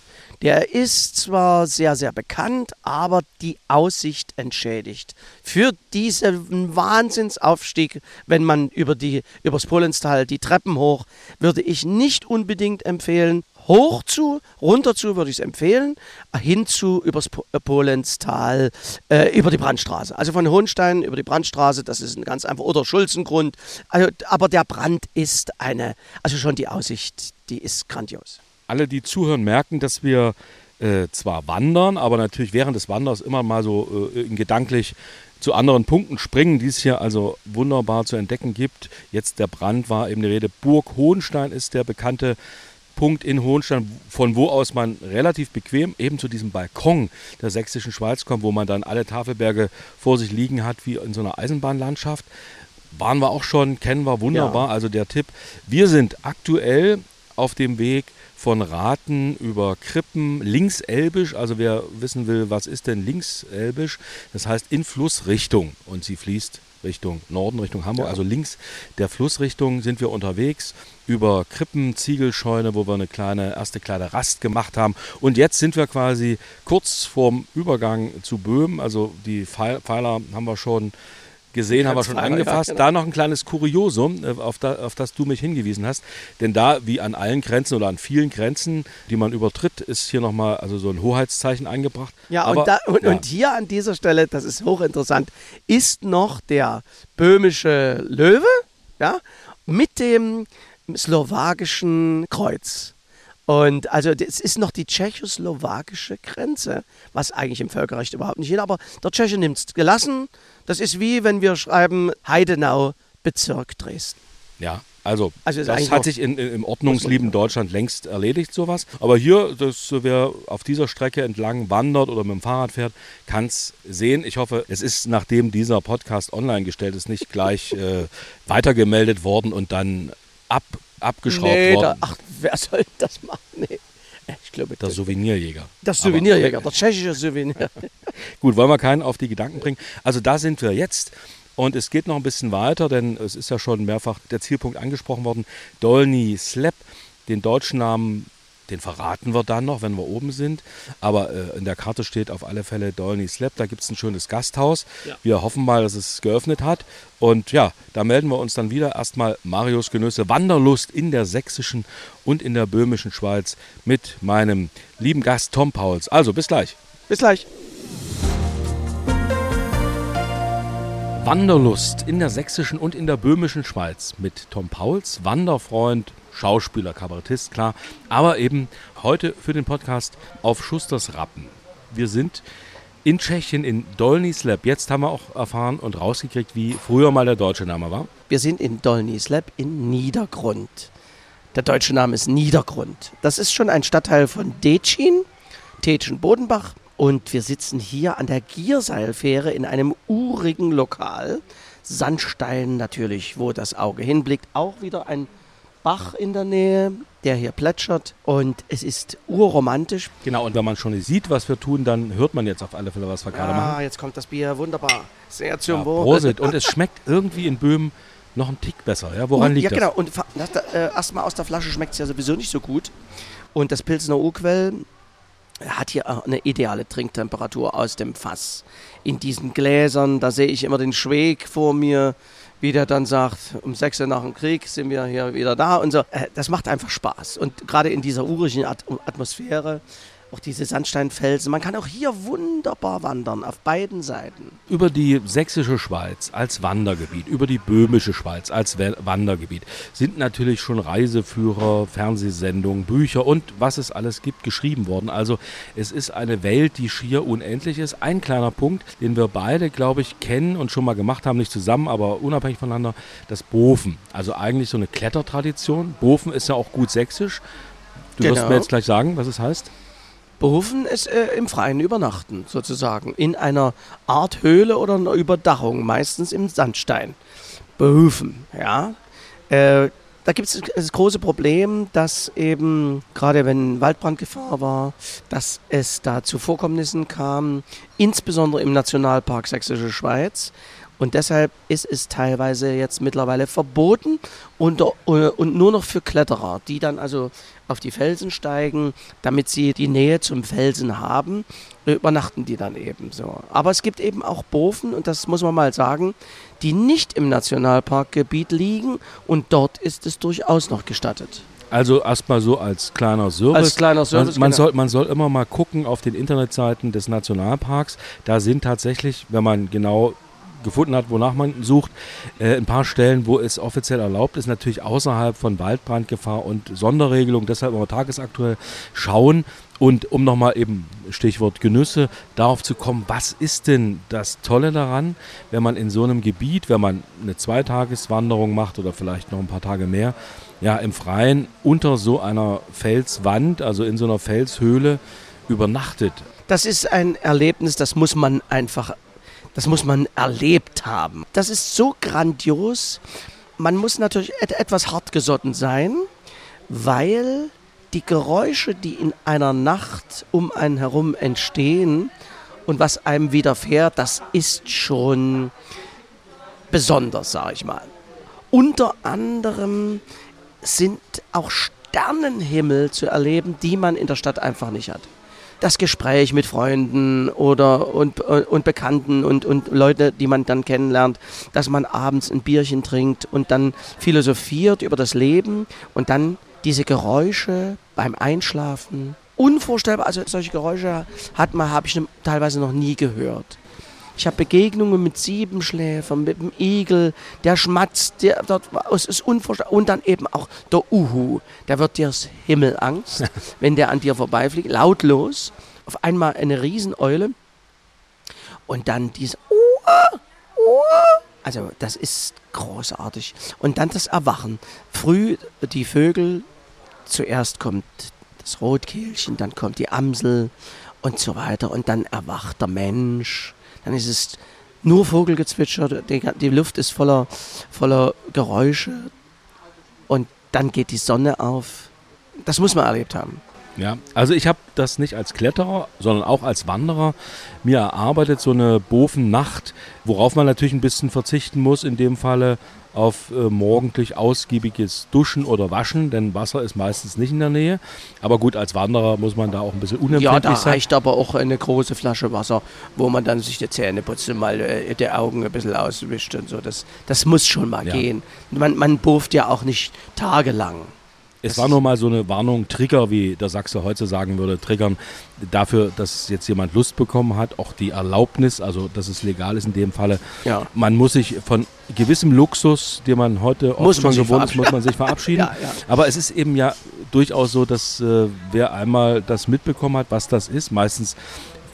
Der ist zwar sehr, sehr bekannt, aber die Aussicht entschädigt. Für diesen Wahnsinnsaufstieg, wenn man über die, übers Polenstal die Treppen hoch, würde ich nicht unbedingt empfehlen. Hoch zu, runter zu würde ich es empfehlen, hinzu übers äh, Polenstal, äh, über die Brandstraße. Also von Hohenstein über die Brandstraße, das ist ein ganz einfach, oder Schulzengrund. Also, aber der Brand ist eine, also schon die Aussicht, die ist grandios alle, die zuhören, merken, dass wir äh, zwar wandern, aber natürlich während des Wanders immer mal so äh, gedanklich zu anderen Punkten springen, die es hier also wunderbar zu entdecken gibt. Jetzt der Brand war eben die Rede. Burg Hohenstein ist der bekannte Punkt in Hohenstein, von wo aus man relativ bequem eben zu diesem Balkon der sächsischen Schweiz kommt, wo man dann alle Tafelberge vor sich liegen hat, wie in so einer Eisenbahnlandschaft. Waren wir auch schon, kennen wir wunderbar. Ja. Also der Tipp, wir sind aktuell auf dem Weg von Raten über Krippen, linkselbisch, also wer wissen will, was ist denn linkselbisch, das heißt in Flussrichtung und sie fließt Richtung Norden, Richtung Hamburg, also links der Flussrichtung sind wir unterwegs über Krippen, Ziegelscheune, wo wir eine kleine erste kleine Rast gemacht haben. Und jetzt sind wir quasi kurz vorm Übergang zu Böhmen. Also die Pfeiler haben wir schon gesehen, haben wir schon angefasst. Ja, genau. Da noch ein kleines Kuriosum, äh, auf, da, auf, das du mich hingewiesen hast. Denn da, wie an allen Grenzen oder an vielen Grenzen, die man übertritt, ist hier nochmal also so ein Hoheitszeichen eingebracht. Ja, Aber, und, da, und, ja. und hier an dieser Stelle, das ist hochinteressant, ist noch der böhmische Löwe ja, mit dem slowakischen Kreuz. Und also es ist noch die tschechoslowakische Grenze, was eigentlich im Völkerrecht überhaupt nicht hin, aber der Tscheche nimmt es gelassen. Das ist wie wenn wir schreiben Heidenau, Bezirk Dresden. Ja, also, also das hat sich in, in, im ordnungslieben Deutschland längst erledigt, sowas. Aber hier, dass wer auf dieser Strecke entlang wandert oder mit dem Fahrrad fährt, kann es sehen. Ich hoffe, es ist, nachdem dieser Podcast online gestellt ist, nicht gleich äh, weitergemeldet worden und dann ab abgeschraubt nee, worden. Da, ach, wer soll das machen? Nee. Ich glaube, der Souvenirjäger. Der Souvenirjäger, [LAUGHS] der tschechische Souvenir. Gut, wollen wir keinen auf die Gedanken bringen. Also da sind wir jetzt. Und es geht noch ein bisschen weiter, denn es ist ja schon mehrfach der Zielpunkt angesprochen worden. Dolny Slep, den deutschen Namen den verraten wir dann noch, wenn wir oben sind. Aber äh, in der Karte steht auf alle Fälle Dolny Slap. Da gibt es ein schönes Gasthaus. Ja. Wir hoffen mal, dass es geöffnet hat. Und ja, da melden wir uns dann wieder. Erstmal Marius Genüsse Wanderlust in der sächsischen und in der böhmischen Schweiz mit meinem lieben Gast Tom Pauls. Also bis gleich. Bis gleich. Wanderlust in der sächsischen und in der böhmischen Schweiz mit Tom Pauls, Wanderfreund, Schauspieler, Kabarettist, klar. Aber eben heute für den Podcast auf Schusters Rappen. Wir sind in Tschechien, in Dolny Slab. Jetzt haben wir auch erfahren und rausgekriegt, wie früher mal der deutsche Name war. Wir sind in Dolny Slab in Niedergrund. Der deutsche Name ist Niedergrund. Das ist schon ein Stadtteil von Decin, Tetschen-Bodenbach. Und wir sitzen hier an der Gierseilfähre in einem urigen Lokal. Sandstein natürlich, wo das Auge hinblickt. Auch wieder ein Bach in der Nähe, der hier plätschert und es ist urromantisch. Genau, und wenn man schon sieht, was wir tun, dann hört man jetzt auf alle Fälle, was wir gerade ah, machen. Ah, jetzt kommt das Bier, wunderbar. Sehr zum ja. Prosit. Und es schmeckt irgendwie in Böhmen noch einen Tick besser. Ja, woran und, liegt das? Ja, genau. Und äh, erstmal aus der Flasche schmeckt es ja sowieso nicht so gut. Und das Pilsner Urquell hat hier eine ideale Trinktemperatur aus dem Fass. In diesen Gläsern, da sehe ich immer den Schweg vor mir wie der dann sagt, um sechs Uhr nach dem Krieg sind wir hier wieder da und so. Äh, das macht einfach Spaß. Und gerade in dieser urigen Atmosphäre auch diese Sandsteinfelsen. Man kann auch hier wunderbar wandern, auf beiden Seiten. Über die sächsische Schweiz als Wandergebiet, über die böhmische Schweiz als Wandergebiet sind natürlich schon Reiseführer, Fernsehsendungen, Bücher und was es alles gibt geschrieben worden. Also es ist eine Welt, die schier unendlich ist. Ein kleiner Punkt, den wir beide, glaube ich, kennen und schon mal gemacht haben, nicht zusammen, aber unabhängig voneinander, das Bofen. Also eigentlich so eine Klettertradition. Bofen ist ja auch gut sächsisch. Du genau. wirst mir jetzt gleich sagen, was es heißt. Berufen ist äh, im Freien übernachten, sozusagen. In einer Art Höhle oder einer Überdachung, meistens im Sandstein. Berufen, ja. Äh, da gibt es das große Problem, dass eben, gerade wenn Waldbrandgefahr war, dass es da zu Vorkommnissen kam, insbesondere im Nationalpark Sächsische Schweiz. Und deshalb ist es teilweise jetzt mittlerweile verboten und, äh, und nur noch für Kletterer, die dann also auf die Felsen steigen, damit sie die Nähe zum Felsen haben, übernachten die dann eben so. Aber es gibt eben auch Bofen, und das muss man mal sagen, die nicht im Nationalparkgebiet liegen und dort ist es durchaus noch gestattet. Also erstmal so als kleiner Service. Als kleiner Service. Man, man, genau. soll, man soll immer mal gucken auf den Internetseiten des Nationalparks. Da sind tatsächlich, wenn man genau gefunden hat, wonach man sucht. Äh, ein paar Stellen, wo es offiziell erlaubt ist, natürlich außerhalb von Waldbrandgefahr und Sonderregelung, deshalb immer tagesaktuell schauen. Und um nochmal eben, Stichwort Genüsse, darauf zu kommen, was ist denn das Tolle daran, wenn man in so einem Gebiet, wenn man eine Zweitageswanderung macht oder vielleicht noch ein paar Tage mehr, ja, im Freien unter so einer Felswand, also in so einer Felshöhle übernachtet. Das ist ein Erlebnis, das muss man einfach das muss man erlebt haben. Das ist so grandios. Man muss natürlich etwas hartgesotten sein, weil die Geräusche, die in einer Nacht um einen herum entstehen und was einem widerfährt, das ist schon besonders, sage ich mal. Unter anderem sind auch Sternenhimmel zu erleben, die man in der Stadt einfach nicht hat. Das Gespräch mit Freunden oder und, und Bekannten und, und Leute, die man dann kennenlernt, dass man abends ein Bierchen trinkt und dann philosophiert über das Leben und dann diese Geräusche beim Einschlafen. Unvorstellbar, also solche Geräusche hat man, habe ich teilweise noch nie gehört. Ich habe Begegnungen mit Siebenschläfern, mit dem Igel, der schmatzt, der dort, es ist unvorstellbar. Und dann eben auch der Uhu, der wird dir Himmelangst, [LAUGHS] wenn der an dir vorbeifliegt, lautlos. Auf einmal eine Rieseneule und dann diese Uah, Uah. Also das ist großartig. Und dann das Erwachen. Früh die Vögel, zuerst kommt das Rotkehlchen, dann kommt die Amsel und so weiter. Und dann erwacht der Mensch dann ist es nur Vogelgezwitscher, die, die Luft ist voller, voller Geräusche und dann geht die Sonne auf. Das muss man erlebt haben. Ja, also ich habe das nicht als Kletterer, sondern auch als Wanderer mir erarbeitet, so eine Bovennacht, worauf man natürlich ein bisschen verzichten muss, in dem Falle auf äh, morgendlich ausgiebiges Duschen oder Waschen, denn Wasser ist meistens nicht in der Nähe. Aber gut, als Wanderer muss man da auch ein bisschen unempfindlich sein. Ja, da sein. reicht aber auch eine große Flasche Wasser, wo man dann sich die Zähne putzt und mal äh, die Augen ein bisschen auswischt und so. Das, das muss schon mal ja. gehen. Man, man boft ja auch nicht tagelang. Es war nur mal so eine Warnung, Trigger, wie der Sachse heute sagen würde, triggern dafür, dass jetzt jemand Lust bekommen hat, auch die Erlaubnis, also dass es legal ist in dem Falle. Ja. Man muss sich von gewissem Luxus, den man heute oft schon gewohnt ist, muss man sich verabschieden. [LAUGHS] ja, ja. Aber es ist eben ja durchaus so, dass äh, wer einmal das mitbekommen hat, was das ist, meistens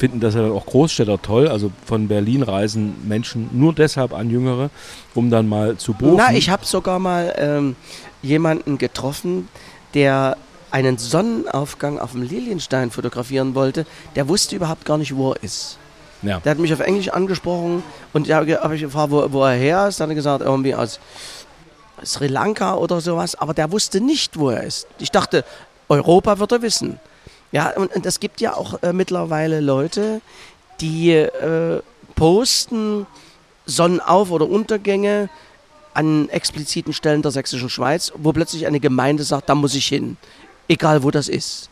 finden das ja auch Großstädter toll. Also von Berlin reisen Menschen nur deshalb an Jüngere, um dann mal zu bohren. Na, ich habe sogar mal ähm, jemanden getroffen, der einen Sonnenaufgang auf dem Lilienstein fotografieren wollte, der wusste überhaupt gar nicht, wo er ist. Ja. Der hat mich auf Englisch angesprochen und da habe ich gefragt, wo, wo, er her ist. Dann hat er gesagt, irgendwie aus Sri Lanka oder sowas, aber der wusste nicht, wo er ist. Ich dachte, Europa wird er wissen. Ja, und es gibt ja auch äh, mittlerweile Leute, die äh, posten Sonnenauf- oder Untergänge an expliziten Stellen der sächsischen Schweiz, wo plötzlich eine Gemeinde sagt, da muss ich hin, egal wo das ist.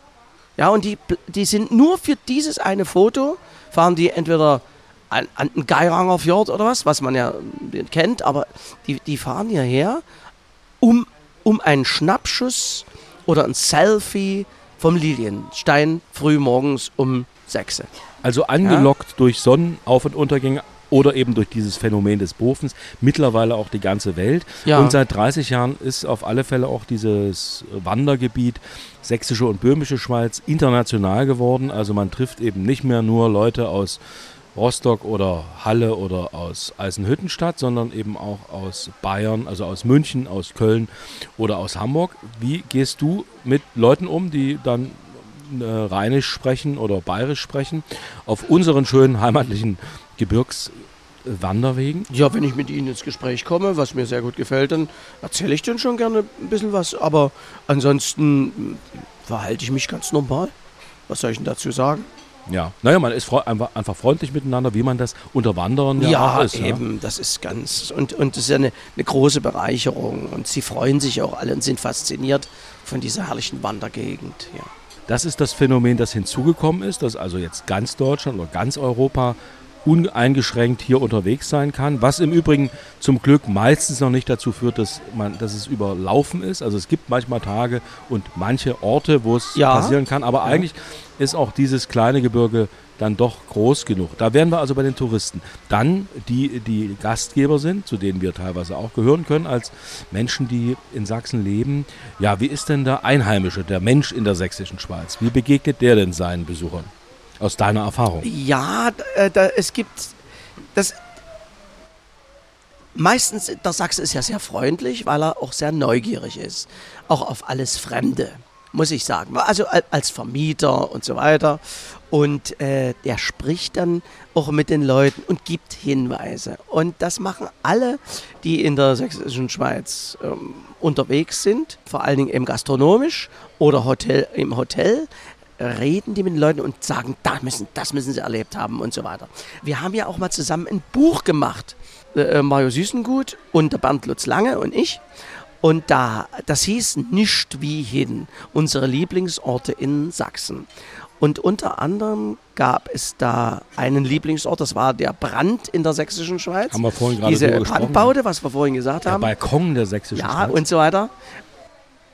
Ja, und die, die sind nur für dieses eine Foto, fahren die entweder an, an den Geiranger Fjord oder was, was man ja äh, kennt, aber die, die fahren hierher, um, um einen Schnappschuss oder ein Selfie vom Lilienstein früh morgens um 6. Also angelockt ja? durch Sonnenauf- und Untergänge oder eben durch dieses Phänomen des Bofens, mittlerweile auch die ganze Welt. Ja. Und seit 30 Jahren ist auf alle Fälle auch dieses Wandergebiet Sächsische und Böhmische Schweiz international geworden. Also man trifft eben nicht mehr nur Leute aus Rostock oder Halle oder aus Eisenhüttenstadt, sondern eben auch aus Bayern, also aus München, aus Köln oder aus Hamburg. Wie gehst du mit Leuten um, die dann äh, Rheinisch sprechen oder Bayerisch sprechen, auf unseren schönen heimatlichen Gebirgswanderwegen? Ja, wenn ich mit Ihnen ins Gespräch komme, was mir sehr gut gefällt, dann erzähle ich dann schon gerne ein bisschen was. Aber ansonsten hm, verhalte ich mich ganz normal. Was soll ich denn dazu sagen? Ja, naja, man ist einfach, einfach freundlich miteinander, wie man das unter Wanderern ja, ja ist. eben, ja? das ist ganz, und, und das ist ja eine, eine große Bereicherung. Und sie freuen sich auch alle und sind fasziniert von dieser herrlichen Wandergegend. Ja. Das ist das Phänomen, das hinzugekommen ist, dass also jetzt ganz Deutschland oder ganz Europa uneingeschränkt hier unterwegs sein kann, was im Übrigen zum Glück meistens noch nicht dazu führt, dass, man, dass es überlaufen ist. Also es gibt manchmal Tage und manche Orte, wo es ja. passieren kann, aber ja. eigentlich ist auch dieses kleine Gebirge dann doch groß genug. Da wären wir also bei den Touristen. Dann die, die Gastgeber sind, zu denen wir teilweise auch gehören können, als Menschen, die in Sachsen leben. Ja, wie ist denn der Einheimische, der Mensch in der sächsischen Schweiz? Wie begegnet der denn seinen Besuchern? Aus deiner Erfahrung? Ja, äh, da, es gibt das. Meistens, der Sachse ist ja sehr freundlich, weil er auch sehr neugierig ist. Auch auf alles Fremde, muss ich sagen. Also als Vermieter und so weiter. Und äh, der spricht dann auch mit den Leuten und gibt Hinweise. Und das machen alle, die in der sächsischen Schweiz ähm, unterwegs sind, vor allen Dingen eben gastronomisch oder Hotel, im Hotel reden die mit den Leuten und sagen, da müssen, das müssen sie erlebt haben und so weiter. Wir haben ja auch mal zusammen ein Buch gemacht. Äh, Mario Süßengut und der Bernd Lutz Lange und ich. Und da, das hieß Nicht wie hin, unsere Lieblingsorte in Sachsen. Und unter anderem gab es da einen Lieblingsort, das war der Brand in der sächsischen Schweiz. Haben wir vorhin gerade Diese. Brandbaude, was wir vorhin gesagt Der haben. Balkon der sächsischen Ja, Schweiz. und so weiter.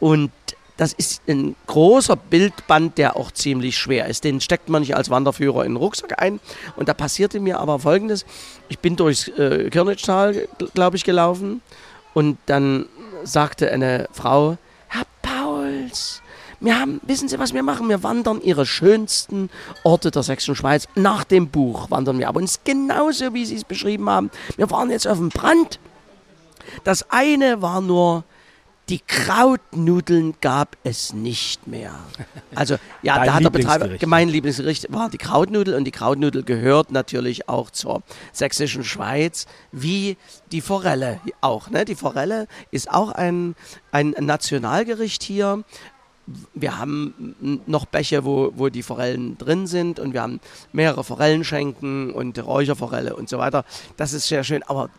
Und das ist ein großer Bildband, der auch ziemlich schwer ist. Den steckt man nicht als Wanderführer in den Rucksack ein. Und da passierte mir aber Folgendes. Ich bin durchs äh, Kirnitztal, glaube ich, gelaufen. Und dann sagte eine Frau, Herr Pauls, wir haben, wissen Sie, was wir machen? Wir wandern Ihre schönsten Orte der Sächsischen Schweiz nach dem Buch wandern wir. Aber ist genauso, wie Sie es beschrieben haben. Wir waren jetzt auf dem Brand. Das eine war nur, die Krautnudeln gab es nicht mehr. Also, ja, Dein da hat der Betreiber, mein Lieblingsgericht war die Krautnudel und die Krautnudel gehört natürlich auch zur sächsischen Schweiz, wie die Forelle auch. Ne? Die Forelle ist auch ein, ein Nationalgericht hier. Wir haben noch Bäche, wo, wo die Forellen drin sind und wir haben mehrere Forellenschenken und Räucherforelle und so weiter. Das ist sehr schön, aber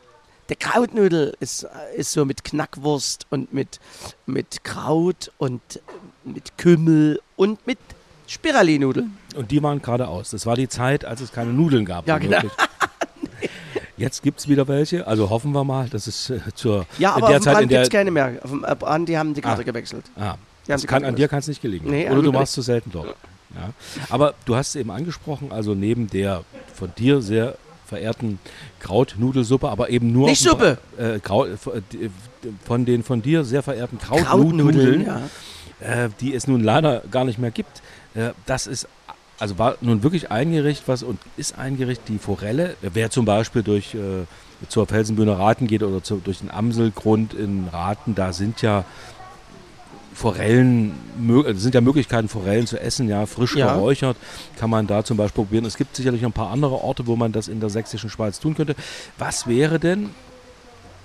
der Krautnudel ist, ist so mit Knackwurst und mit, mit Kraut und mit Kümmel und mit Spirali-Nudeln. Und die waren gerade aus. Das war die Zeit, als es keine Nudeln gab. Ja, genau. [LAUGHS] Jetzt gibt es wieder welche. Also hoffen wir mal, dass es äh, zur Ja, in aber der auf dem Zeit, Brand in gibt es keine mehr. Auf dem äh, Brand, die haben die Karte Ah. gewechselt. Ah, kann, an dir kann es nicht gelegen. Nee, Oder du warst zu selten dort. Ja. Aber du hast es eben angesprochen, also neben der von dir sehr verehrten Krautnudelsuppe, aber eben nur Nicht Suppe. Äh, Kraut, äh, von den von dir sehr verehrten Krautnudeln, Krautnudeln, ja. äh, die es nun leider gar nicht mehr gibt. Äh, das ist also war nun wirklich ein Gericht, was und ist ein Gericht, die Forelle. Wer zum Beispiel durch äh, zur Felsenbühner Raten geht oder zu, durch den Amselgrund in Raten, da sind ja Forellen, mö- äh, sind ja Möglichkeiten, Forellen zu essen, ja, frisch Ja. geräuchert, kann man da zum Beispiel probieren. Es gibt sicherlich noch ein paar andere Orte, wo man das in der sächsischen Schweiz tun könnte. Was wäre denn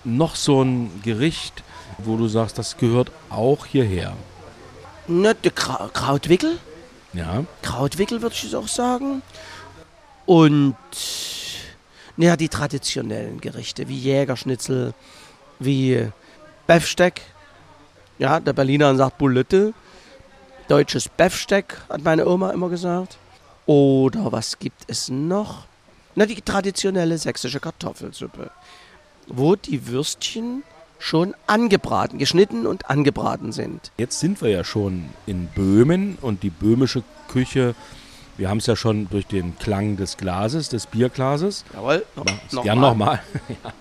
noch so ein Gericht, wo du sagst, das gehört auch hierher? Ne, der Kra Krautwickel. Ja, Krautwickel würde ich jetzt auch sagen. Und ja, die traditionellen Gerichte wie Jägerschnitzel, wie Befsteck. Ja, der Berliner sagt Bulette. Deutsches Befsteck, hat meine Oma immer gesagt. Oder was gibt es noch? Na, die traditionelle sächsische Kartoffelsuppe, wo die Würstchen schon angebraten, geschnitten und angebraten sind. Jetzt sind wir ja schon in Böhmen und die böhmische Küche, wir haben es ja schon durch den Klang des Glases, des Bierglases. Jawohl. Noch ja, nochmal. [LAUGHS] ja.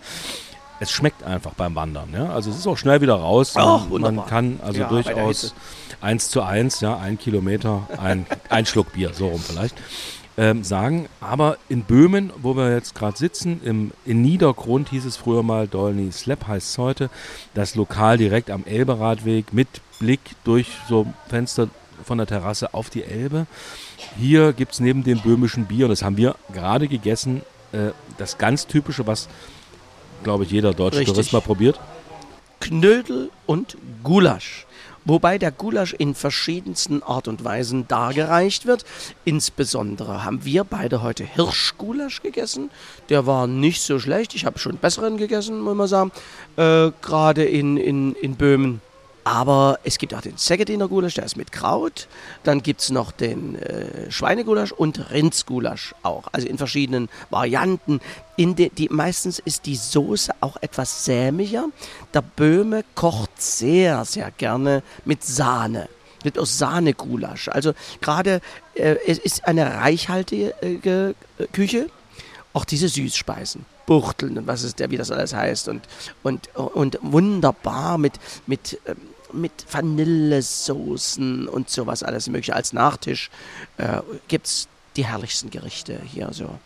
Es schmeckt einfach beim Wandern. Ja? Also es ist auch schnell wieder raus. Ach, man, wunderbar. kann also Ja, durchaus eins zu eins, ja, ein Kilometer, ein, [LAUGHS] ein Schluck Bier, so rum vielleicht, ähm, sagen. Aber in Böhmen, wo wir jetzt gerade sitzen, im, in Niedergrund hieß es früher mal, Dolny Slap heißt es heute, das Lokal direkt am Elberadweg mit Blick durch so Fenster von der Terrasse auf die Elbe. Hier gibt es neben dem böhmischen Bier, und das haben wir gerade gegessen, äh, das ganz typische, was, glaube ich, jeder deutsche Richtig. Tourist mal probiert. Knödel und Gulasch. Wobei der Gulasch in verschiedensten Art und Weisen dargereicht wird. Insbesondere haben wir beide heute Hirschgulasch gegessen. Der war nicht so schlecht. Ich habe schon besseren gegessen, muss man sagen. Äh, Gerade in, in, in Böhmen. Aber es gibt auch den Sägediner Gulasch, der ist mit Kraut. Dann gibt es noch den äh, Schweinegulasch und Rindsgulasch auch. Also in verschiedenen Varianten. In de, die, meistens ist die Soße auch etwas sämiger. Der Böhme kocht sehr, sehr gerne mit Sahne. Mit aus Sahnegulasch. Also gerade, äh, es ist eine reichhaltige äh, Küche auch diese Süßspeisen, Buchteln und was ist der, wie das alles heißt und, und, und wunderbar mit, mit, ähm, mit Vanillesoßen und sowas alles mögliche. Als Nachtisch äh, gibt es die herrlichsten Gerichte hier so.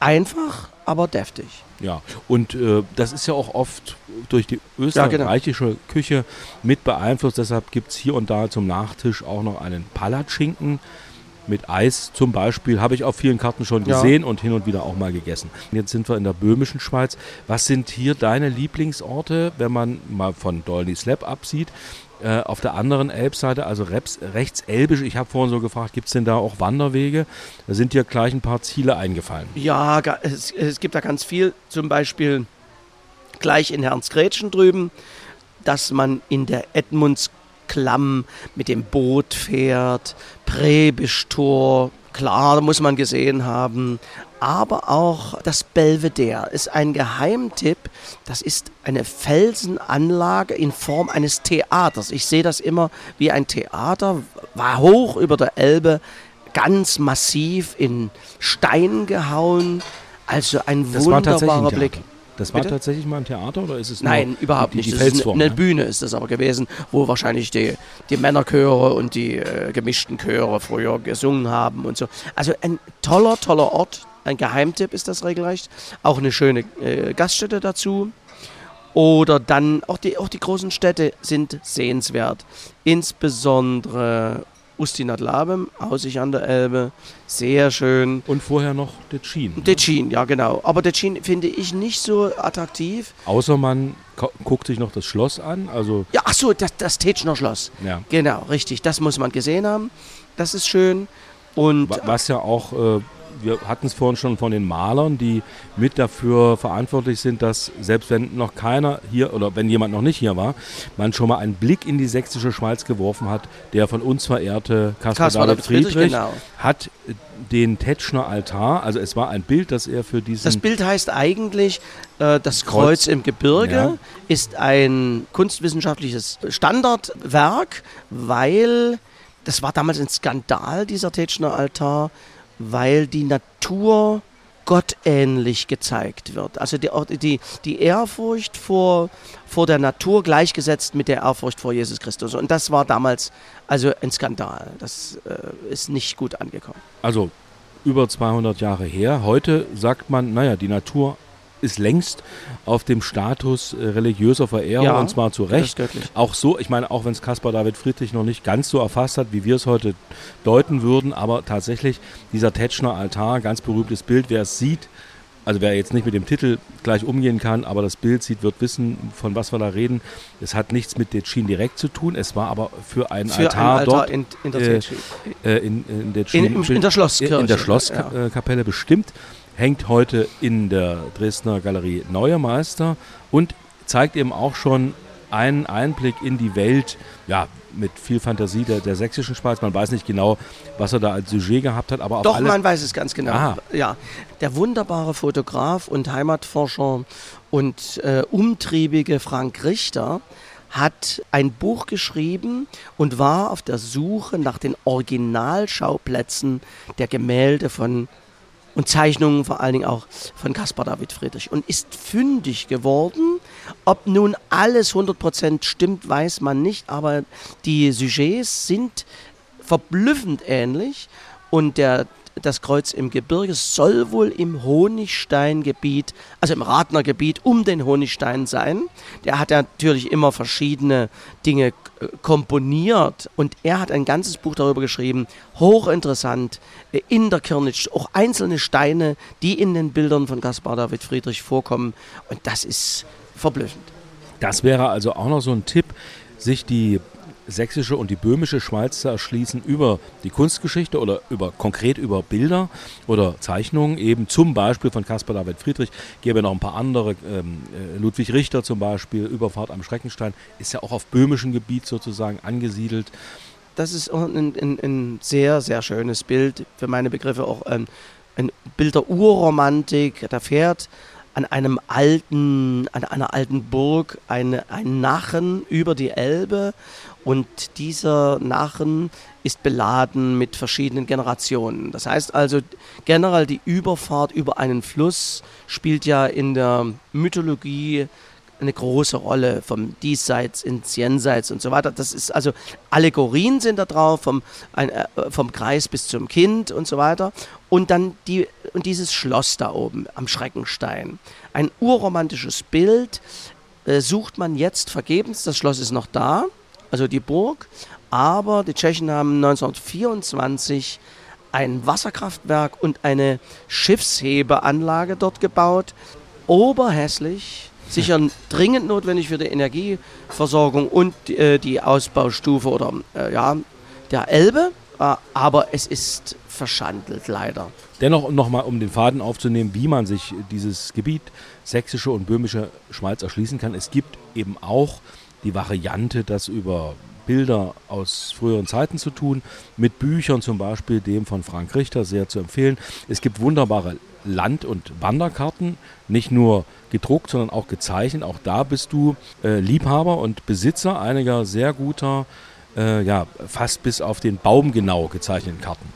Einfach, aber deftig. Ja, und äh, das ist ja auch oft durch die genau. österreichische Küche mit beeinflusst. Deshalb gibt es hier und da zum Nachtisch auch noch einen Palatschinken mit Eis zum Beispiel, habe ich auf vielen Karten schon Ja. gesehen und hin und wieder auch mal gegessen. Jetzt sind wir in der böhmischen Schweiz. Was sind hier deine Lieblingsorte, wenn man mal von Dolny Slap absieht? Äh, auf der anderen Elbseite, also Reps, rechts Elbisch, ich habe vorhin so gefragt, gibt es denn da auch Wanderwege? Da sind dir gleich ein paar Ziele eingefallen. Ja, es, es gibt da ganz viel. Zum Beispiel gleich in Herrnsgrätschen drüben, dass man in der Edmundsklamm mit dem Boot fährt, Präbischtor, klar, da muss man gesehen haben. Aber auch das Belvedere ist ein Geheimtipp. Das ist eine Felsenanlage in Form eines Theaters. Ich sehe das immer wie ein Theater, war hoch über der Elbe, ganz massiv in Stein gehauen. Also ein Das wunderbarer. Blick. Das war Bitte? tatsächlich mal ein Theater oder ist es Nein, überhaupt die, nicht. Die das ist eine, eine ne? Bühne ist das aber gewesen, wo wahrscheinlich die, die Männerchöre und die äh, gemischten Chöre früher gesungen haben und so. Also ein toller, toller Ort. Ein Geheimtipp ist das regelrecht. Auch eine schöne äh, Gaststätte dazu. Oder dann auch die, auch die großen Städte sind sehenswert. Insbesondere Ustinat Labem, Aussicht an der Elbe, sehr schön. Und vorher noch Detschin. Detschin, ja genau. Aber Detschin finde ich nicht so attraktiv. Außer man guckt sich noch das Schloss an. Also, Ja, ach so, das, das Tetschner Schloss. ja. Genau, richtig. Das muss man gesehen haben. Das ist schön. Und Wa- Was ja auch, äh, wir hatten es vorhin schon von den Malern, die mit dafür verantwortlich sind, dass selbst wenn noch keiner hier oder wenn jemand noch nicht hier war, man schon mal einen Blick in die sächsische Schweiz geworfen hat. Der von uns verehrte Kaspar David Friedrich, Friedrich genau. hat den Tetschner Altar, also es war ein Bild, das er für diesen Das Bild heißt eigentlich, äh, das Kreuz. Kreuz im Gebirge Ja. ist ein kunstwissenschaftliches Standardwerk, weil das war damals ein Skandal, dieser Tetschner Altar, weil die Natur gottähnlich gezeigt wird. Also die, die, die Ehrfurcht vor, vor der Natur gleichgesetzt mit der Ehrfurcht vor Jesus Christus. Und das war damals also ein Skandal. Das äh, ist nicht gut angekommen. also über 200 Jahre her. Heute sagt man, naja, die Natur ist längst auf dem Status äh, religiöser Verehrung Ja, und zwar zu Recht. Auch so, ich meine, auch wenn es Caspar David Friedrich noch nicht ganz so erfasst hat, wie wir es heute deuten würden, aber tatsächlich dieser Tetschner Altar, ganz berühmtes Bild, wer es sieht, also wer jetzt nicht mit dem Titel gleich umgehen kann, aber das Bild sieht, wird wissen, von was wir da reden. Es hat nichts mit Detschin direkt zu tun, es war aber für einen Für Altar, ein Altar dort in, in der äh, äh, in, in, der. Schlosskapelle bestimmt, hängt heute in der Dresdner Galerie Neue Meister und zeigt eben auch schon einen Einblick in die Welt, ja, mit viel Fantasie der, der sächsischen Schweiz. Man weiß nicht genau, was er da als Sujet gehabt hat, aber auf Doch, man weiß es ganz genau. Ah. Ja, der wunderbare Fotograf und Heimatforscher und äh, umtriebige Frank Richter hat ein Buch geschrieben und war auf der Suche nach den Originalschauplätzen der Gemälde von und Zeichnungen vor allen Dingen auch von Caspar David Friedrich. Und ist fündig geworden. Ob nun alles 100% stimmt, weiß man nicht, aber die Sujets sind verblüffend ähnlich. Und der, das Kreuz im Gebirge soll wohl im Honigsteingebiet, also im Radnergebiet um den Honigstein sein. Der hat ja natürlich immer verschiedene Dinge äh, komponiert und er hat ein ganzes Buch darüber geschrieben, hochinteressant, äh, in der Kirnitsch, auch einzelne Steine, die in den Bildern von Caspar David Friedrich vorkommen und das ist verblüffend. Das wäre also auch noch so ein Tipp, sich die sächsische und die böhmische Schweiz zu erschließen über die Kunstgeschichte oder über konkret über Bilder oder Zeichnungen, eben zum Beispiel von Caspar David Friedrich, gäbe noch ein paar andere, ähm, äh, Ludwig Richter zum Beispiel, Überfahrt am Schreckenstein, ist ja auch auf böhmischem Gebiet sozusagen angesiedelt. Das ist ein, ein, ein sehr, sehr schönes Bild, für meine Begriffe auch ein, ein Bild der Urromantik. Da fährt an einem alten, an einer alten Burg eine, ein Nachen über die Elbe und dieser Nachen ist beladen mit verschiedenen Generationen. Das heißt also, generell die Überfahrt über einen Fluss spielt ja in der Mythologie eine große Rolle vom Diesseits ins Jenseits und so weiter. Das ist also Allegorien sind da drauf, vom, ein, äh, vom Kreis bis zum Kind und so weiter. Und dann die, und dieses Schloss da oben am Schreckenstein. Ein urromantisches Bild äh, sucht man jetzt vergebens. Das Schloss ist noch da, also die Burg. Aber die Tschechen haben 1924 ein Wasserkraftwerk und eine Schiffshebeanlage dort gebaut. Oberhässlich, sicher dringend notwendig für die Energieversorgung und äh, die Ausbaustufe oder äh, ja, der Elbe. Äh, aber es ist verschandelt, leider. Dennoch nochmal, um den Faden aufzunehmen, wie man sich dieses Gebiet sächsische und böhmische Schmalz erschließen kann. Es gibt eben auch die Variante, das über Bilder aus früheren Zeiten zu tun, mit Büchern zum Beispiel, dem von Frank Richter sehr zu empfehlen. Es gibt wunderbare Land- und Wanderkarten, nicht nur gedruckt, sondern auch gezeichnet. Auch da bist du äh, Liebhaber und Besitzer einiger sehr guter, äh, ja, fast bis auf den Baum genau gezeichneten Karten.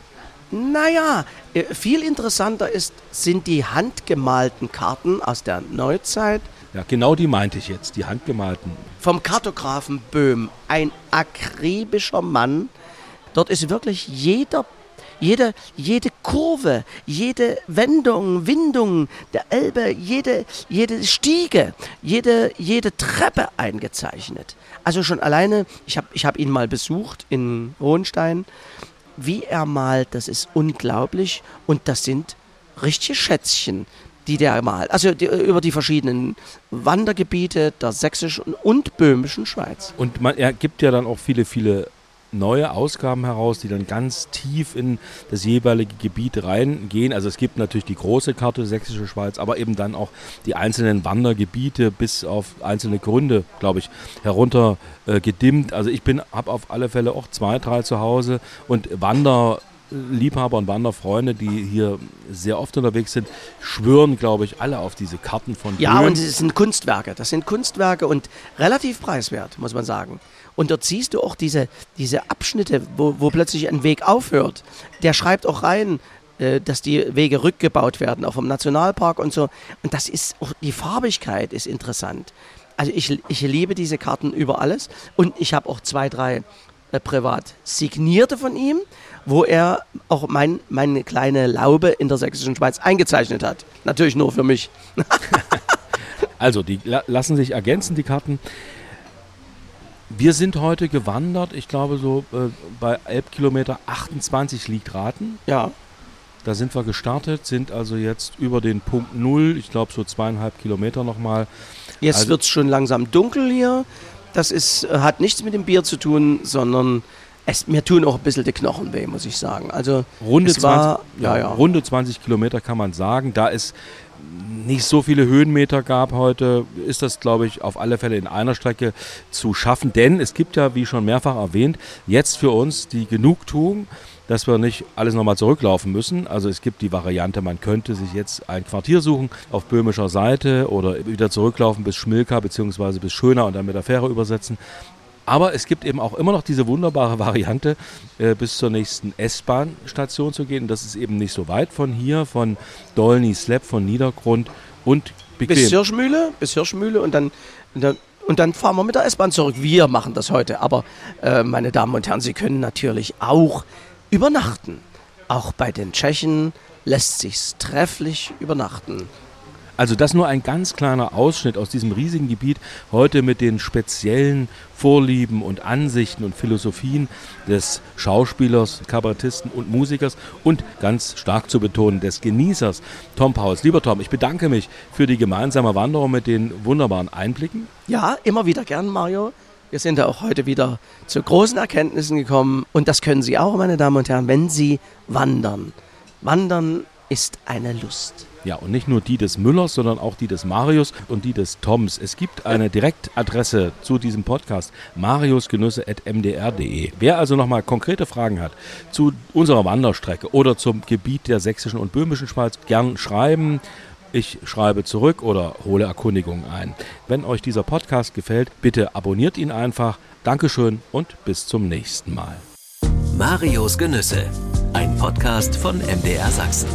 Naja, äh, viel interessanter ist, sind die handgemalten Karten aus der Neuzeit. Ja, genau die meinte ich jetzt, die handgemalten. Vom Kartografen Böhm, ein akribischer Mann. Dort ist wirklich jeder jede, jede Kurve, jede Wendung, Windung der Elbe, jede, jede Stiege, jede, jede Treppe eingezeichnet. Also schon alleine, ich habe ich hab ihn mal besucht in Hohenstein, wie er malt, das ist unglaublich und das sind richtige Schätzchen, die der malt. Also die, über die verschiedenen Wandergebiete der sächsischen und böhmischen Schweiz. Und man, er gibt ja dann auch viele, viele neue Ausgaben heraus, die dann ganz tief in das jeweilige Gebiet reingehen. Also es gibt natürlich die große Karte Sächsische Schweiz, aber eben dann auch die einzelnen Wandergebiete bis auf einzelne Gründe, glaube ich, herunter äh. Also ich bin, habe auf alle Fälle auch zwei, drei zu Hause und Wander Liebhaber und Wanderfreunde, die hier sehr oft unterwegs sind, schwören, glaube ich, alle auf diese Karten von Ja, Böhm. und es sind Kunstwerke. Das sind Kunstwerke und relativ preiswert, muss man sagen. Und dort siehst du auch diese, diese Abschnitte, wo, wo plötzlich ein Weg aufhört. Der schreibt auch rein, äh, dass die Wege rückgebaut werden, auch vom Nationalpark und so. Und das ist, auch die Farbigkeit ist interessant. Also ich, ich liebe diese Karten über alles. Und ich habe auch zwei, drei äh, privat signierte von ihm, wo er auch mein, meine kleine Laube in der sächsischen Schweiz eingezeichnet hat. Natürlich nur für mich. [LAUGHS] also, die la lassen sich ergänzen, die Karten. Wir sind heute gewandert, ich glaube so äh, bei Elbkilometer 28 liegt Raten. Ja. Da sind wir gestartet, sind also jetzt über den Punkt Null, ich glaube so zweieinhalb Kilometer nochmal. Jetzt also, wird es schon langsam dunkel hier. Das ist, hat nichts mit dem Bier zu tun, sondern es, mir tun auch ein bisschen die Knochen weh, muss ich sagen. Also Runde, 20, war, ja, ja. Runde 20 Kilometer kann man sagen. Da es nicht so viele Höhenmeter gab heute, ist das, glaube ich, auf alle Fälle in einer Strecke zu schaffen. Denn es gibt ja, wie schon mehrfach erwähnt, jetzt für uns die Genugtuung, dass wir nicht alles nochmal zurücklaufen müssen. Also es gibt die Variante, man könnte sich jetzt ein Quartier suchen auf böhmischer Seite oder wieder zurücklaufen bis Schmilka bzw. bis Schöner und dann mit der Fähre übersetzen. Aber es gibt eben auch immer noch diese wunderbare [LAUGHS] Variante, äh, bis zur nächsten S-Bahn-Station zu gehen. Das ist eben nicht so weit von hier, von Dolny Slap, von Niedergrund und bequem. Bis Hirschmühle, bis Hirschmühle und dann, und dann und dann fahren wir mit der S-Bahn zurück. Wir machen das heute. Aber, äh, meine Damen und Herren, Sie können natürlich auch übernachten. Auch bei den Tschechen lässt sich's trefflich übernachten. Also das nur ein ganz kleiner Ausschnitt aus diesem riesigen Gebiet, heute mit den speziellen Vorlieben und Ansichten und Philosophien des Schauspielers, Kabarettisten und Musikers und ganz stark zu betonen des Genießers Tom Paus. Lieber Tom, ich bedanke mich für die gemeinsame Wanderung mit den wunderbaren Einblicken. Ja, immer wieder gern, Mario. Wir sind ja auch heute wieder zu großen Erkenntnissen gekommen. Und das können Sie auch, meine Damen und Herren, wenn Sie wandern. Wandern ist eine Lust. Ja, und nicht nur die des Müllers, sondern auch die des Marius und die des Toms. Es gibt eine Direktadresse zu diesem Podcast, mariusgenüsse.mdr.de. Wer also nochmal konkrete Fragen hat zu unserer Wanderstrecke oder zum Gebiet der sächsischen und böhmischen Schweiz, gern schreiben. Ich schreibe zurück oder hole Erkundigungen ein. Wenn euch dieser Podcast gefällt, bitte abonniert ihn einfach. Dankeschön und bis zum nächsten Mal. Marios Genüsse, ein Podcast von MDR Sachsen.